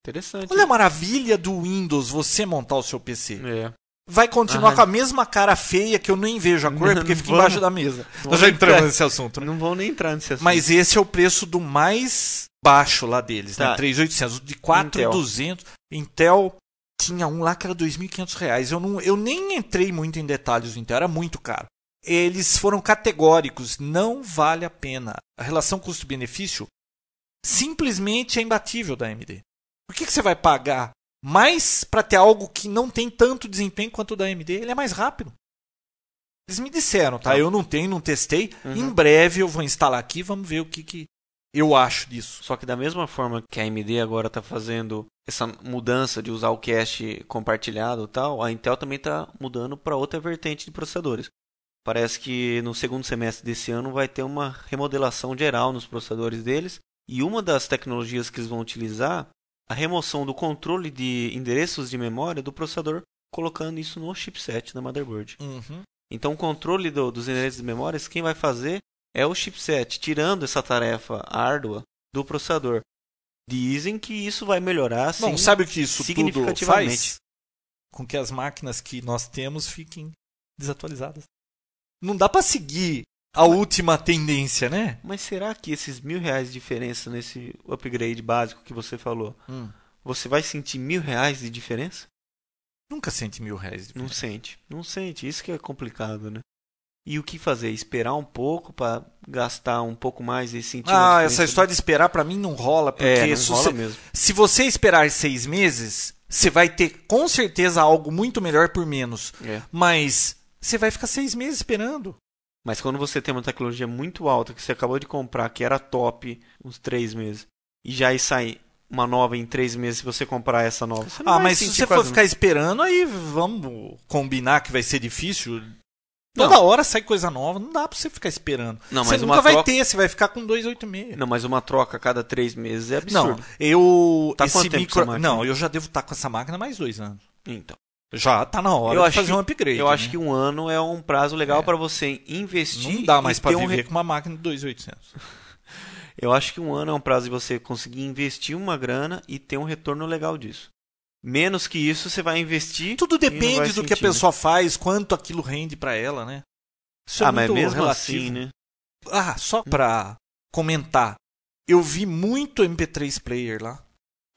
Interessante. Olha a maravilha do Windows você montar o seu PC. É. Vai continuar Ah. com a mesma cara feia que eu nem vejo a cor porque fica vamos- embaixo da mesa. Nós já entramos entrar. nesse assunto, né? Não vão nem entrar nesse assunto. Mas esse é o preço do mais baixo lá deles, Tá. né? 3.800. O de 4.200. Intel tinha um lá que era 2.500 reais. Eu, não, eu nem entrei muito em detalhes do Intel, era muito caro. Eles foram categóricos, não vale a pena. A relação custo-benefício simplesmente é imbatível da AMD. Por que, que você vai pagar mais para ter algo que não tem tanto desempenho quanto o da AMD? Ele é mais rápido. Eles me disseram, tá? Tá. Eu não tenho, não testei. Uhum. Em breve eu vou instalar aqui, vamos ver o que, que eu acho disso. Só que da mesma forma que a AMD agora está fazendo essa mudança de usar o cache compartilhado e tal, a Intel também está mudando para outra vertente de processadores. Parece que no segundo semestre desse ano vai ter uma remodelação geral nos processadores deles e uma das tecnologias que eles vão utilizar a remoção do controle de endereços de memória do processador, colocando isso no chipset da motherboard. Uhum. Então, o controle do, dos endereços de memórias, quem vai fazer é o chipset, tirando essa tarefa árdua do processador. Dizem que isso vai melhorar sim, Bom, sabe o que isso tudo significativamente. faz? Com que as máquinas que nós temos fiquem desatualizadas. Não dá pra seguir a última tendência, né? Mas será que esses mil reais de diferença nesse upgrade básico que você falou, você vai sentir mil reais de diferença? Nunca sente mil reais. de Não sente, não sente. Isso que é complicado, né? E o que fazer? Esperar um pouco para gastar um pouco mais e sentir Ah, essa história de esperar pra mim não rola, porque É, não se, rola mesmo. se você esperar seis meses, você vai ter com certeza algo muito melhor por menos. É. Mas você vai ficar seis meses esperando. Mas quando você tem uma tecnologia muito alta que você acabou de comprar, que era top uns três meses, e já aí sai uma nova em três meses se você comprar essa nova. Não Ah, mas se você for ficar esperando, aí vamos combinar que vai ser difícil. Não. Toda hora sai coisa nova, não dá pra você ficar esperando. Não, você mas nunca uma vai troca- ter, você vai ficar com 286. Não, mas uma troca a cada três meses é Não, absurdo. eu. Tá esse micro... Não, eu já devo estar com essa máquina mais dois anos. Então. Já tá na hora Eu de acho fazer que- um upgrade. Eu acho né? que um ano é um prazo legal É. para você investir. não dá mais pra ter um viver re- com uma máquina de 2.800. Eu acho que um ano é um prazo de você conseguir investir uma grana e ter um retorno legal disso. Menos que isso, você vai investir. Tudo depende do que a né? pessoa faz, quanto aquilo rende pra ela, né? Isso é Ah, mas muito mesmo relativo. assim, né? Ah, só pra comentar. Eu vi muito MP3 player lá.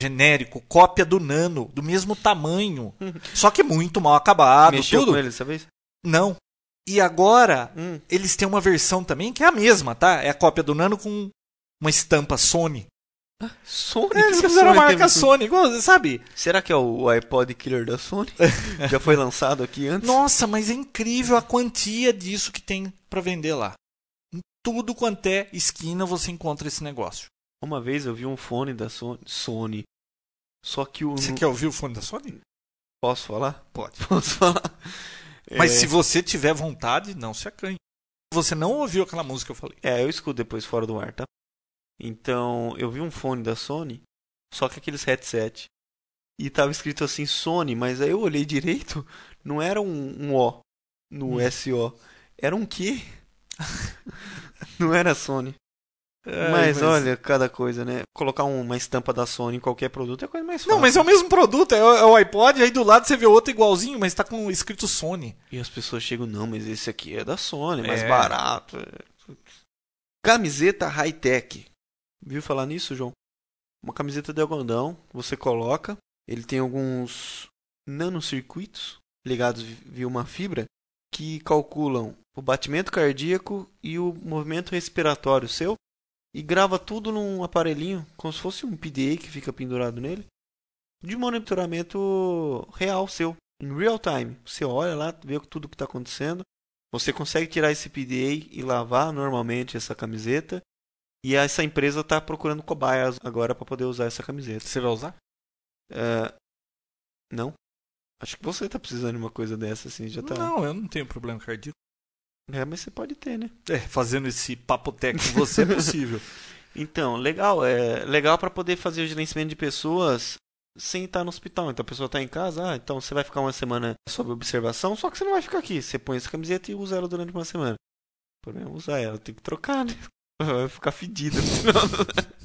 Genérico, cópia do Nano, do mesmo tamanho. só que muito mal acabado, Mexeu tudo. com ele dessa vez? Não. E agora, Hum. eles têm uma versão também que é a mesma, tá? É a cópia do Nano com uma estampa Sony. Sony? É, eles que fizeram a marca teve- Sony, igual, sabe? Será que é o iPod Killer da Sony? Já foi lançado aqui antes? Nossa, mas é incrível a quantia disso que tem pra vender lá. Em tudo quanto é esquina você encontra esse negócio. Uma vez eu vi um fone da Sony. Só que o. Você quer ouvir o fone da Sony? Posso falar? Pode. Posso falar? Mas É, se você tiver vontade, não se acanhe. Você não ouviu aquela música que eu falei. É, eu escuto depois fora do ar, tá? Então, eu vi um fone da Sony, só que aqueles headset. E tava escrito assim Sony, mas aí eu olhei direito, não era um, um O no Hum. SO. Era um Q. não era Sony. Ai, mas, olha, cada coisa, né? Colocar um- uma estampa da Sony em qualquer produto é coisa mais fácil. Não, mas é o mesmo produto, é o, é o iPod, aí do lado você vê outro igualzinho, mas tá com escrito Sony. E as pessoas chegam, não, mas esse aqui é da Sony, mais É. barato. é. Camiseta high-tech. Viu falar nisso, João? Uma camiseta de algodão, você coloca, ele tem alguns nanocircuitos ligados vi- via uma fibra que calculam o batimento cardíaco e o movimento respiratório seu e grava tudo num aparelhinho, como se fosse um PDA que fica pendurado nele, de monitoramento real seu, em real time. Você olha lá, vê tudo que está acontecendo. Você consegue tirar esse PDA e lavar normalmente essa camiseta. E essa empresa está procurando cobaias agora para poder usar essa camiseta. Você vai usar? É, Não? Acho que você está precisando de uma coisa dessa, assim, já tá. Não, eu não tenho problema cardíaco. É, mas você pode ter, né? É, fazendo esse papo técnico com você é possível. Então, legal, é legal para poder fazer o gerenciamento de pessoas sem estar no hospital. Então a pessoa está em casa, ah, então você vai ficar uma semana sob observação, só que você não vai ficar aqui. Você põe essa camiseta e usa ela durante uma semana. O problema é usar ela, tem que trocar, né? Vai ficar fedida no final.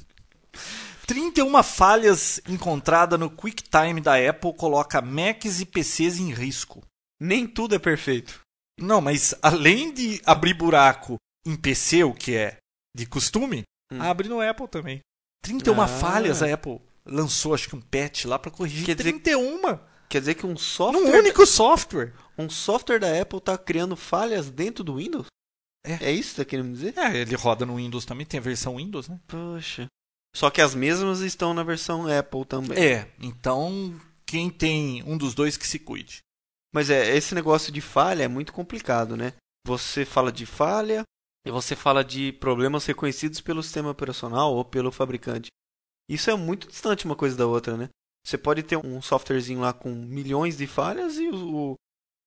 31 falhas encontradas no QuickTime da Apple coloca Macs e PCs em risco. Nem tudo é perfeito. Não, mas além de abrir buraco em PC, o que é de costume, Hum. abre no Apple também. 31 Ah. falhas a Apple lançou, acho que um patch lá pra corrigir. Quer dizer- 31! Quer dizer que um Num software, único software. um software da Apple está criando falhas dentro do Windows? É. É isso que você tá querendo dizer? É, ele roda no Windows também, tem a versão Windows, né? Poxa. Só que as mesmas estão na versão Apple também. É, então quem tem um dos dois que se cuide. Mas é, esse negócio de falha é muito complicado, né? Você fala de falha e você fala de problemas reconhecidos pelo sistema operacional ou pelo fabricante. Isso é muito distante uma coisa da outra, né? Você pode ter um softwarezinho lá com milhões de falhas e o,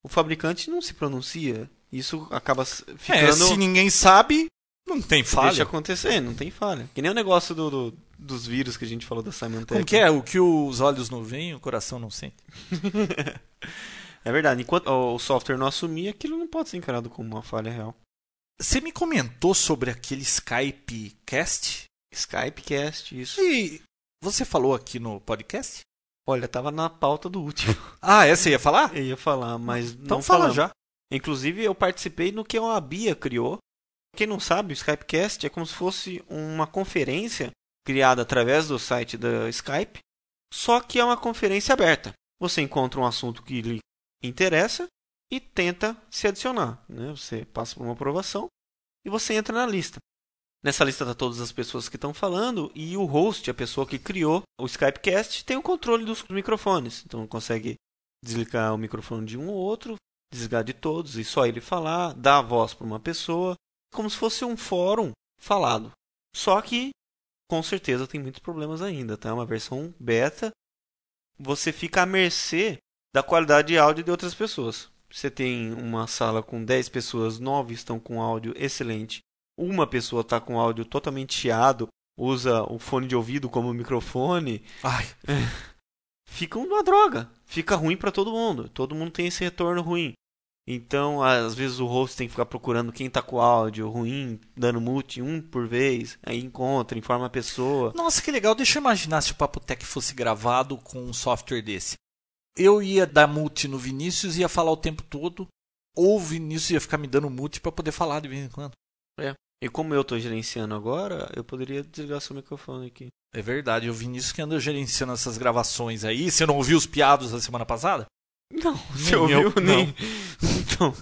o fabricante não se pronuncia. Isso acaba É, ficando. se ninguém sabe, não tem Deixa falha. acontecer, não tem falha. Que nem o negócio do, do- dos vírus que a gente falou da Symantec. Como que é? O que os olhos não veem, o coração não sente. É verdade. Enquanto o software não assumir, aquilo não pode ser encarado como uma falha real. Você me comentou sobre aquele Skype Cast? Skypecast, isso. E você falou aqui no podcast? Olha, tava na pauta do último. Ah, essa ia falar? Eu ia falar, mas Então não fala falamos. já. Inclusive, eu participei no que a Bia criou. Quem não sabe, o Skypecast é como se fosse uma conferência criada através do site da Skype, só que é uma conferência aberta. Você encontra um assunto que lhe interessa e tenta se adicionar. Né? Você passa por uma aprovação e você entra na lista. Nessa lista está todas as pessoas que estão falando e o host, a pessoa que criou o Skypecast, tem o controle dos microfones. Então consegue desligar o microfone de um ou outro, desligar de todos e só ele falar, dar a voz para uma pessoa, como se fosse um fórum falado. Só que com certeza tem muitos problemas ainda, tá? É uma versão beta. Você fica à mercê da qualidade de áudio de outras pessoas. Você tem uma sala com 10 pessoas, 9 estão com áudio excelente. Uma pessoa está com áudio totalmente chiado, usa o fone de ouvido como microfone. Ai, Fica uma droga. Fica ruim para todo mundo. Todo mundo tem esse retorno ruim. Então, às vezes o host tem que ficar procurando quem tá com áudio ruim, dando mute um por vez, aí encontra, informa a pessoa. nossa, que legal. Deixa eu imaginar se o Papo Tech fosse gravado com um software desse. Eu ia dar mute no Vinícius e ia falar o tempo todo, ou o Vinícius ia ficar me dando mute para poder falar de vez em quando. E como eu tô gerenciando agora, eu poderia desligar seu microfone aqui. É verdade, o Vinícius que anda gerenciando essas gravações aí. Você não ouviu os piados da semana passada? Não, Nem você ouviu? eu, Nem. Então,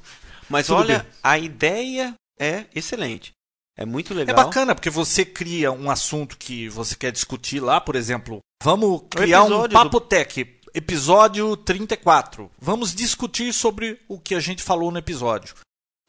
mas Tudo olha, bem. a ideia é excelente. É muito É legal. bacana, porque você cria um assunto que você quer discutir lá, por exemplo, vamos criar um Papo Tech, episódio 34. Vamos discutir sobre o que a gente falou no episódio.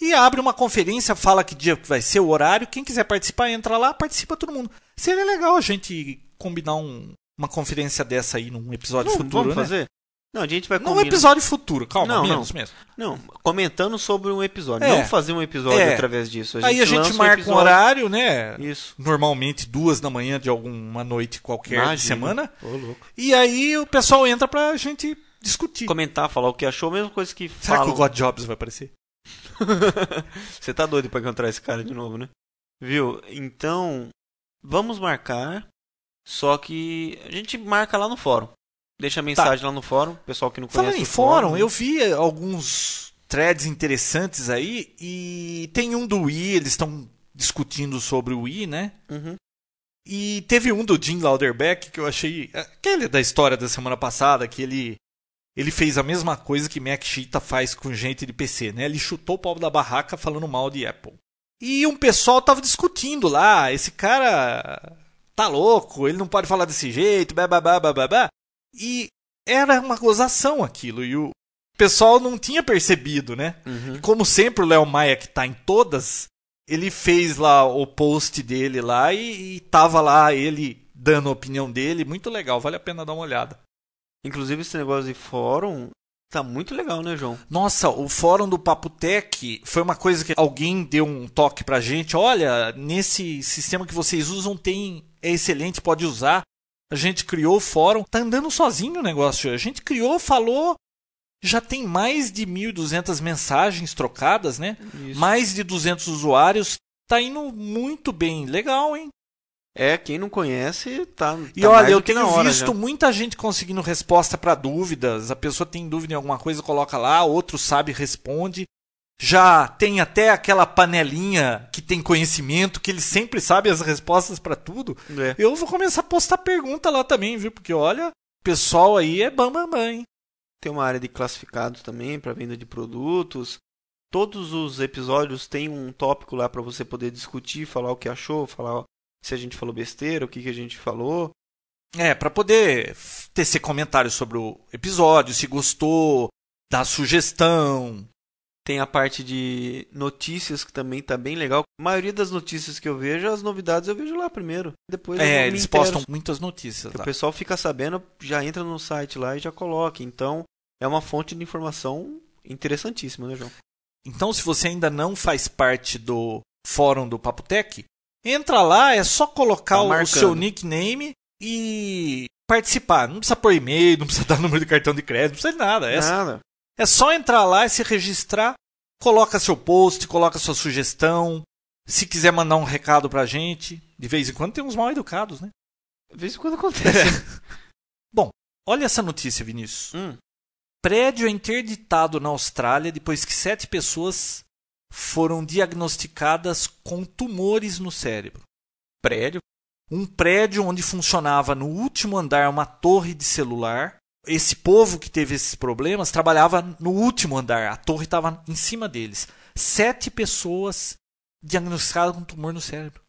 E abre uma conferência, fala que dia que vai ser, o horário. Quem quiser participar, entra lá, participa todo mundo. Seria legal a gente combinar um- uma conferência dessa aí num episódio Vamos, futuro, vamos né? fazer? Não, a gente vai Num combinar. episódio futuro, calma, Não, menos mesmo. Não, comentando sobre um episódio. É. Não fazer um episódio É. através disso. aí a gente um marca um episódio- horário, né? Isso. Normalmente duas da manhã de alguma noite qualquer de Imagina. semana. Ô, louco. E aí o pessoal entra pra gente discutir. Comentar, falar o que achou, mesma coisa que Será falam. que o God Jobs vai aparecer? Você tá doido pra encontrar esse cara de novo, né? Viu? Então, vamos marcar. Só que a gente marca lá no fórum. Deixa a mensagem lá no fórum, pessoal que não conhece. Tá. Falando em fórum, fórum, eu vi alguns threads interessantes aí e tem um do Wii, eles estão discutindo sobre o Wii, né? Uhum. E teve um do Jim Lauderbeck que eu achei. Aquele da história da semana passada, que ele. Ele fez a mesma coisa que Mac Cheetah faz com gente de PC, né? Ele chutou o pau da barraca falando mal de Apple. E um pessoal tava discutindo lá, esse cara tá louco, ele não pode falar desse jeito, babá, babá. E era uma gozação aquilo, e o pessoal não tinha percebido, né? Uhum. Como sempre, o Léo Maia, que tá em todas, ele fez lá o post dele lá e, e tava lá ele dando a opinião dele. Muito legal, vale a pena dar uma olhada. Inclusive, esse negócio de fórum tá muito legal, né, João? Nossa, o fórum do Papo Tech foi uma coisa que alguém deu um toque pra gente. Olha, nesse sistema que vocês usam tem é excelente, pode usar. A gente criou o fórum, tá andando sozinho o negócio. A gente criou, falou, já tem mais de 1.200 mensagens trocadas, né? Isso. Mais de 200 usuários. Tá indo muito bem. Legal, hein? É, quem não conhece, tá. E tá olha, eu tenho visto já. muita gente conseguindo resposta para dúvidas. A pessoa tem dúvida em alguma coisa, coloca lá, outro sabe, responde. Já tem até aquela panelinha que tem conhecimento, que ele sempre sabe as respostas para tudo. É. Eu vou começar a postar pergunta lá também, viu? Porque olha, o pessoal aí é bam bam bam, hein? Tem uma área de classificados também para venda de produtos. Todos os episódios têm um tópico lá para você poder discutir, falar o que achou, falar se a gente falou besteira, o que, que a gente falou. É, para poder tecer comentários sobre o episódio, se gostou, dar sugestão. Tem a parte de notícias que também tá bem legal. A maioria das notícias que eu vejo, as novidades eu vejo lá primeiro. Depois eu É, eles postam muitas notícias lá. O pessoal fica sabendo, já entra no site lá e já coloca. Então, é uma fonte de informação interessantíssima, né, João? Então, se você ainda não faz parte do fórum do Papo Tech, entra lá, é só colocar Tá o seu nickname e participar. Não precisa pôr e-mail, não precisa dar número de cartão de crédito, não precisa de nada. É, Nada. É só entrar lá e se registrar, coloca seu post, coloca sua sugestão. Se quiser mandar um recado pra gente, de vez em quando tem uns mal educados, né? De vez em quando acontece. Bom, olha essa notícia, Vinícius. Hum, Prédio é interditado na Austrália depois que sete pessoas foram diagnosticadas com tumores no cérebro. prédio. Um prédio onde funcionava no último andar uma torre de celular. Esse povo que teve esses problemas trabalhava no último andar, a torre estava em cima deles. Sete pessoas diagnosticadas com tumor no cérebro.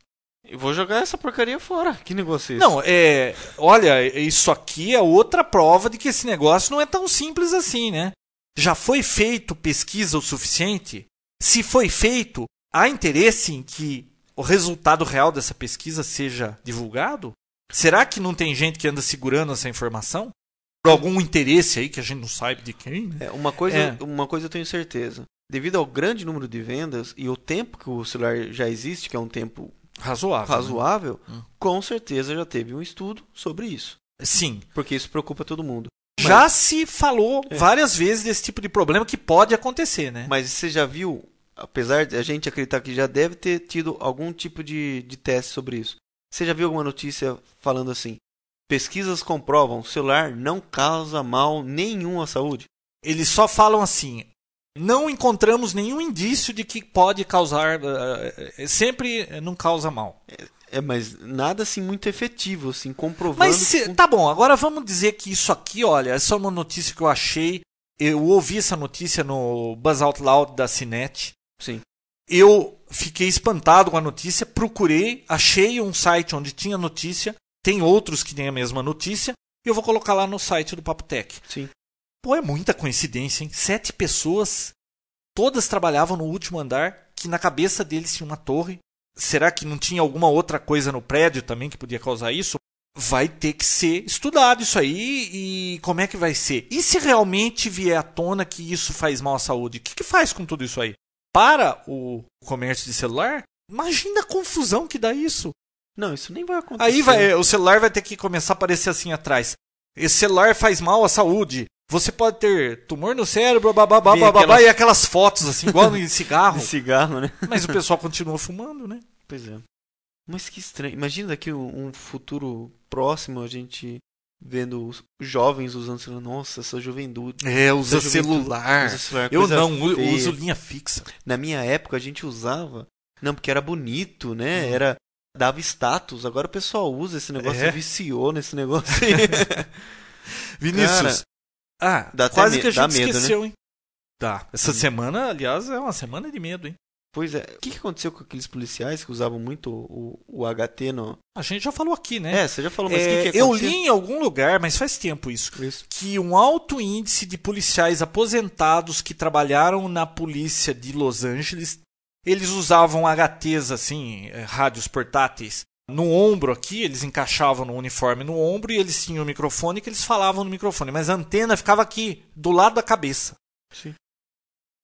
Eu vou jogar essa porcaria fora. Que negócio é esse? Não, é. Olha, isso aqui é outra prova de que esse negócio não é tão simples assim, né? Já foi feito pesquisa o suficiente? Se foi feito, há interesse em que o resultado real dessa pesquisa seja divulgado? Será que não tem gente que anda segurando essa informação? Por algum interesse aí que a gente não sabe de quem, né? É, uma, coisa, É. uma coisa eu tenho certeza. Devido ao grande número de vendas e o tempo que o celular já existe, que é um tempo Razoável. né? razoável, Hum. com certeza já teve um estudo sobre isso. Sim. Porque isso preocupa todo mundo. Já se falou É. várias vezes desse tipo de problema que pode acontecer, né? Mas você já viu, apesar de a gente acreditar que já deve ter tido algum tipo de, de teste sobre isso, você já viu alguma notícia falando assim? Pesquisas comprovam, o celular não causa mal nenhum à saúde. Eles só falam assim: não encontramos nenhum indício de que pode causar. eh, sempre não causa mal. É, mas nada assim muito efetivo, assim, comprovando. Mas se- tá bom, agora vamos dizer que isso aqui, olha, essa é uma notícia que eu achei. Eu ouvi essa notícia no Buzz Out Loud da Cinet. Sim. Eu fiquei espantado com a notícia, procurei, achei um site onde tinha notícia. Tem outros que têm a mesma notícia. E eu vou colocar lá no site do Papo Tech. Sim. Pô, é muita coincidência, hein? Sete pessoas, todas trabalhavam no último andar, que na cabeça deles tinha uma torre. Será que não tinha alguma outra coisa no prédio também que podia causar isso? Vai ter que ser estudado isso aí e como é que vai ser? E se realmente vier à tona que isso faz mal à saúde? O que, que faz com tudo isso aí? Para o comércio de celular? Imagina a confusão que dá isso. Não, isso nem vai acontecer. Aí vai, o celular vai ter que começar a aparecer assim atrás. Esse celular faz mal à saúde. Você pode ter tumor no cérebro, bababá, Vem bababá, aquelas- e aquelas fotos assim, igual em cigarro. De cigarro, né? Mas o pessoal continua fumando, né? Pois é. Mas que estranho. Imagina daqui um, futuro próximo a gente vendo os jovens usando celular. Nossa, essa juventude. É, usa juventude celular. usa celular, Eu não, feia. uso linha fixa. Na minha época a gente usava. Não, porque era bonito, né? Hum. Era. Dava status. Agora o pessoal usa esse negócio, É. viciou nesse negócio aí. Vinícius. ah, dá quase me- que a gente medo, né? esqueceu, hein? Tá. Essa Hum. semana, aliás, é uma semana de medo, hein? pois é. O que, que aconteceu com aqueles policiais que usavam muito o, o, HT no. A gente já falou aqui, né? É, você já falou, mas o É, que, que eu li em algum lugar, mas faz tempo isso. Isso. que um alto índice de policiais aposentados que trabalharam na polícia de Los Angeles, eles usavam HTs assim, eh, rádios portáteis, no ombro aqui, eles encaixavam no uniforme no ombro e eles tinham o microfone que eles falavam no microfone, mas a antena ficava aqui, do lado da cabeça. Sim.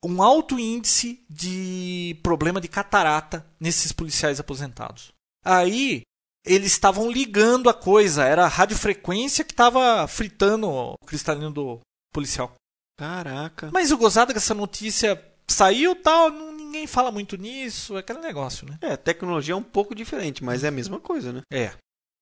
Um alto índice de problema de catarata nesses policiais aposentados. Aí eles estavam ligando a coisa, era a radiofrequência que estava fritando o cristalino do policial. Caraca. Mas o gozado que essa notícia saiu tal, não- ninguém fala muito nisso, é aquele negócio, né? É, tecnologia é um pouco diferente, mas é a mesma coisa, né? É.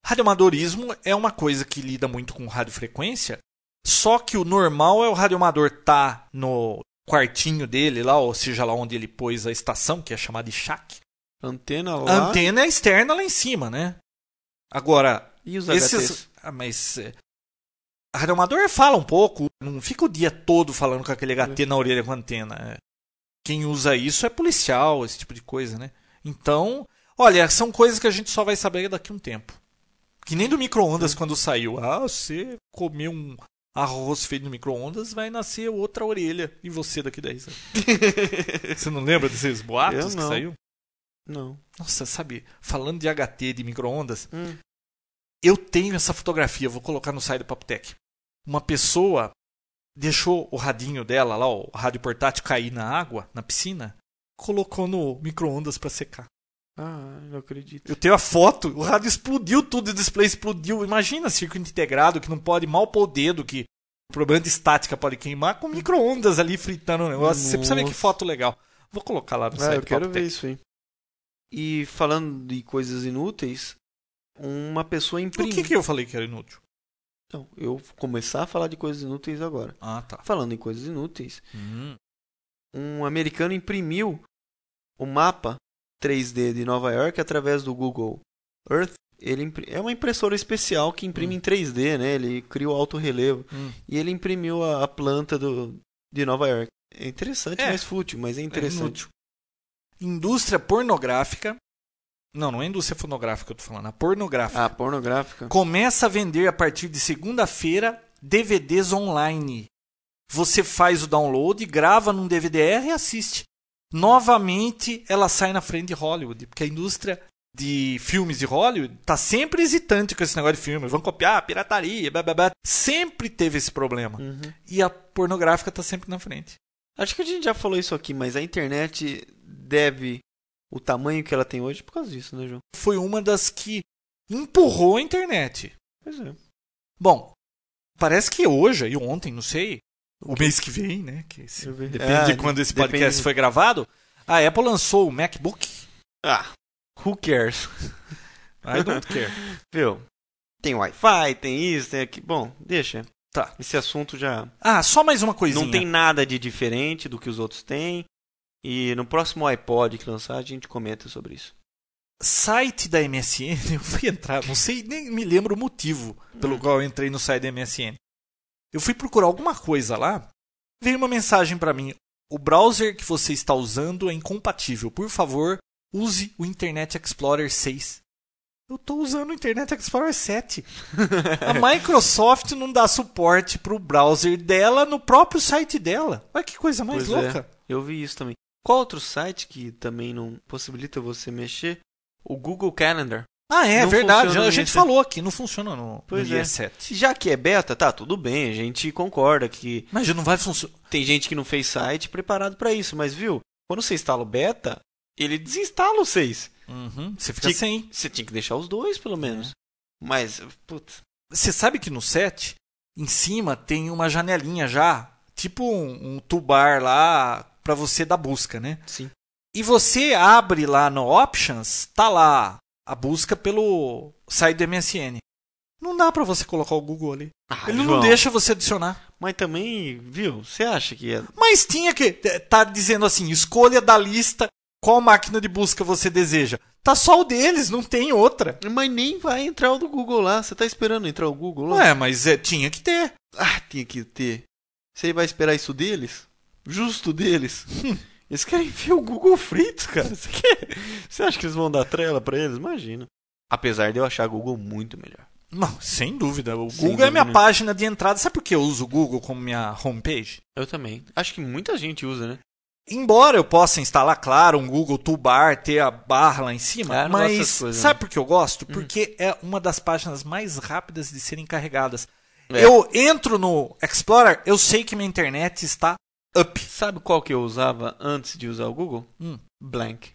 Radioamadorismo é uma coisa que lida muito com radiofrequência, só que o normal é o radioamador tá no quartinho dele lá, ou seja lá onde ele pôs a estação, que é chamada de shack. Antena A lá. antena é externa lá em cima, né? Agora, E os esses. Ah, mas. É... A radioamador fala um pouco, não fica o dia todo falando com aquele HT na orelha com a antena. Quem usa isso é policial, esse tipo de coisa, né? Então, olha, são coisas que a gente só vai saber daqui a um tempo. Que nem do micro-ondas quando saiu. Ah, você comeu um arroz feito no micro-ondas, vai nascer outra orelha em você daqui 10 anos. você não lembra desses boatos que saiu? Não. Nossa, sabe, falando de HT, de micro-ondas, Hum. eu tenho essa fotografia, vou colocar no site do Papotec. Uma pessoa deixou o radinho dela lá, o rádio portátil cair na água, na piscina, colocou no micro-ondas para secar. Ah, não acredito. Eu tenho a foto, o rádio explodiu tudo, o display explodiu. Imagina circuito integrado que não pode mal pôr o dedo, que O problema de estática pode queimar com micro-ondas ali fritando o negócio. Você precisa ver que Nossa. foto legal. Vou colocar lá no Ah, site eu quero ver isso aí. E falando de coisas inúteis, uma pessoa O imprimiu. que, que eu falei que era inútil? Então, eu vou começar a falar de coisas inúteis agora. Ah, tá. Falando em coisas inúteis, Hum. um americano imprimiu o mapa 3D de Nova York através do Google Earth. Ele é uma impressora especial que imprime Hum. em 3D, né? Ele cria o alto relevo Hum. e ele imprimiu a, a planta do, de Nova York. É interessante, É. mas fútil, mas é É interessante. inútil. Indústria pornográfica. Não, não é indústria fonográfica que eu tô falando, a pornográfica. a pornográfica. Começa a vender a partir de segunda-feira DVDs online. Você faz o download, grava num DVD-R e assiste. Novamente, ela sai na frente de Hollywood, porque a indústria de filmes de Hollywood tá sempre hesitante com esse negócio de filmes. Vão copiar, pirataria, blá, blá, blá. Sempre teve esse problema. Uhum. E a pornográfica tá sempre na frente. Acho que a gente já falou isso aqui, mas a internet deve o tamanho que ela tem hoje por causa disso, né, João? Foi uma das que empurrou a internet. Pois é. Bom, parece que hoje e ontem, não sei, o mês que vem, né? Que esse- Eu vi. depende Ah, de quando esse depende podcast do- foi gravado. A Apple lançou o MacBook. Ah, who cares? I don't care. Viu? Tem Wi-Fi, tem isso, tem aquilo. Bom, deixa. Tá. Esse assunto já Ah, só mais uma coisinha. não tem nada de diferente do que os outros têm. E no próximo iPod que lançar, a gente comenta sobre isso. Site da MSN, eu fui entrar, não sei, nem me lembro o motivo pelo qual eu entrei no site da MSN. Eu fui procurar alguma coisa lá, veio uma mensagem pra mim. O browser que você está usando é incompatível. Por favor, use o Internet Explorer 6. Eu tô usando o Internet Explorer 7. A Microsoft não dá suporte pro browser dela no próprio site dela. Olha que coisa mais Pois é. louca. Eu vi isso também. Qual outro site que também não possibilita você mexer? O Google Calendar. Ah, é Não verdade. A gente IE7. falou aqui, não funciona no, Pois no é. IE7. Já que é beta, tá, tudo bem, a gente concorda que Mas já não vai funcionar. tem gente que não fez site preparado pra isso, mas viu? Quando você instala o beta, ele desinstala o 6. Uhum, você fica Tinha- sem. Você tinha que deixar os dois, pelo menos. Mas, putz, Você sabe que no set, em cima, tem uma janelinha já, tipo um, um tubar lá pra você dar busca, né? sim. E você abre lá no Options, tá lá a busca pelo site do MSN. Não dá pra você colocar o Google ali. Ah, Ele não João, deixa você adicionar. Mas também, viu? Você acha que é. Mas tinha que. Tá dizendo assim: escolha da lista qual máquina de busca você deseja. Tá só o deles, não tem outra. Mas nem vai entrar o do Google lá. Você tá esperando entrar o Google lá? Ué, mas é, tinha que ter. Ah, tinha que ter. Você vai esperar isso deles? Justo deles? Eles querem ver o Google frito, cara. Você, quer... Você acha que eles vão dar trela pra eles? Imagina. Apesar de eu achar o Google muito melhor. Não, sem dúvida. O Sem Google é minha dúvida. página de entrada. Sabe por que eu uso o Google como minha homepage? Eu também. Acho que muita gente usa, né? Embora eu possa instalar, claro, um Google Toolbar, ter a barra lá em cima, Ah, gosto mas coisas, sabe não. por que eu gosto? Porque é uma das páginas mais rápidas de serem carregadas. É. Eu entro no Explorer, eu sei que minha internet está up. Sabe qual que eu usava antes de usar o Google? Hum. Blank.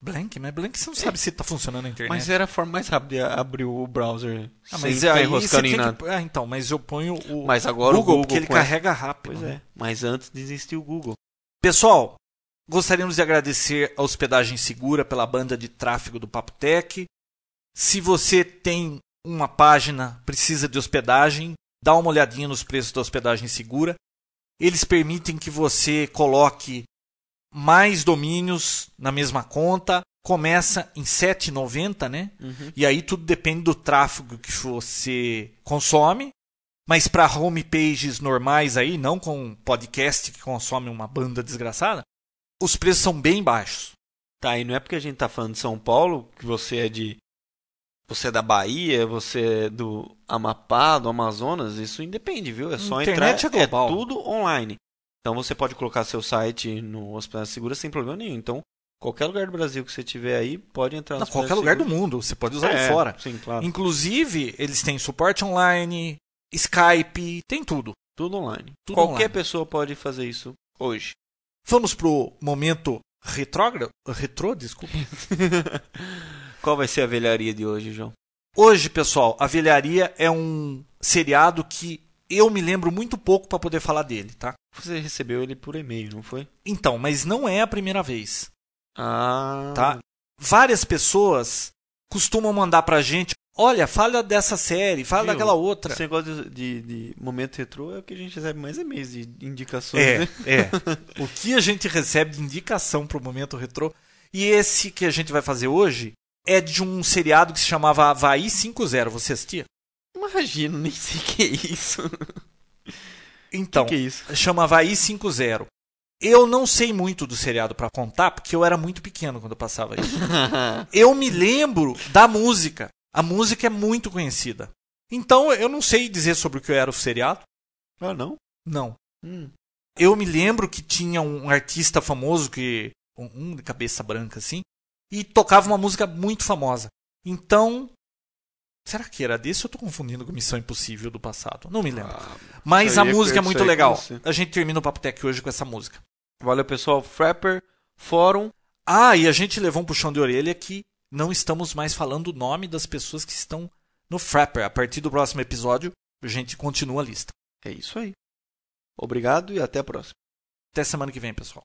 Blank, mas Blank você não sabe se está funcionando a internet. Mas era a forma mais rápida de abrir o browser. Ah, sem mas ficar aí enroscando em nada. que... Ah, então, mas eu ponho o Mas agora o Google, Google porque ele carrega rápido. Pois né? é. Mas antes de existir o Google. Pessoal, gostaríamos de agradecer a Hospedagem Segura pela banda de tráfego do Papo Tech. Se você tem uma página, precisa de hospedagem, dá uma olhadinha nos preços da hospedagem segura. Eles permitem que você coloque mais domínios na mesma conta. Começa em R$ 7,90, né? Uhum. E aí tudo depende do tráfego que você consome. Mas para homepages normais aí, não com podcast que consome uma banda desgraçada, os preços são bem baixos. Tá, e não é porque a gente tá falando de São Paulo que você é de. Você é da Bahia, você é do Amapá, do Amazonas, isso independe, viu? É só Internet entrar. é global. tudo online. Então você pode colocar seu site no Hospital Segura sem problema nenhum. Então, qualquer lugar do Brasil que você tiver aí, pode entrar no Hospital qualquer lugar do mundo, você pode usar É, fora. Sim, claro. Inclusive, eles têm suporte online, Skype, tem tudo. Tudo online. Tudo Qualquer online. pessoa pode fazer isso hoje. Vamos pro momento retrógrado, retrô, desculpa. Qual vai ser a velharia de hoje, João? Hoje, pessoal, a velharia é um seriado que eu me lembro muito pouco para poder falar dele, tá? Você recebeu ele por e-mail, não foi? Então, mas não é a primeira vez, Ah. tá? Várias pessoas costumam mandar pra gente, olha, fala dessa série, fala Viu? daquela outra. Esse negócio de, de, de momento retrô é o que a gente recebe mais e-mails de indicações, É, né? é. O que a gente recebe de indicação pro momento retrô. E esse que a gente vai fazer hoje é de um seriado que se chamava Havaí 5.0. Você assistia? Imagino, nem sei o que é isso. Então, que é isso? chama Havaí 5.0. Eu não sei muito do seriado pra contar, porque eu era muito pequeno quando eu passava isso. Eu me lembro da música. A música é muito conhecida. Então, eu não sei dizer sobre o que era o seriado. ah, não? Não. Hum. Eu me lembro que tinha um artista famoso que um de cabeça branca assim e tocava uma música muito famosa. Então, será que era desse ou eu tô confundindo com Missão Impossível do passado? Não me lembro. Ah, Mas a é- música é muito é legal. A gente termina o Papo Tech hoje com essa música. Valeu, pessoal. Frapper, Fórum. Ah, e a gente levou um puxão de orelha que não estamos mais falando o nome das pessoas que estão no Frapper. A partir do próximo episódio, a gente continua a lista. É isso aí. Obrigado e até a próxima. Até semana que vem, pessoal.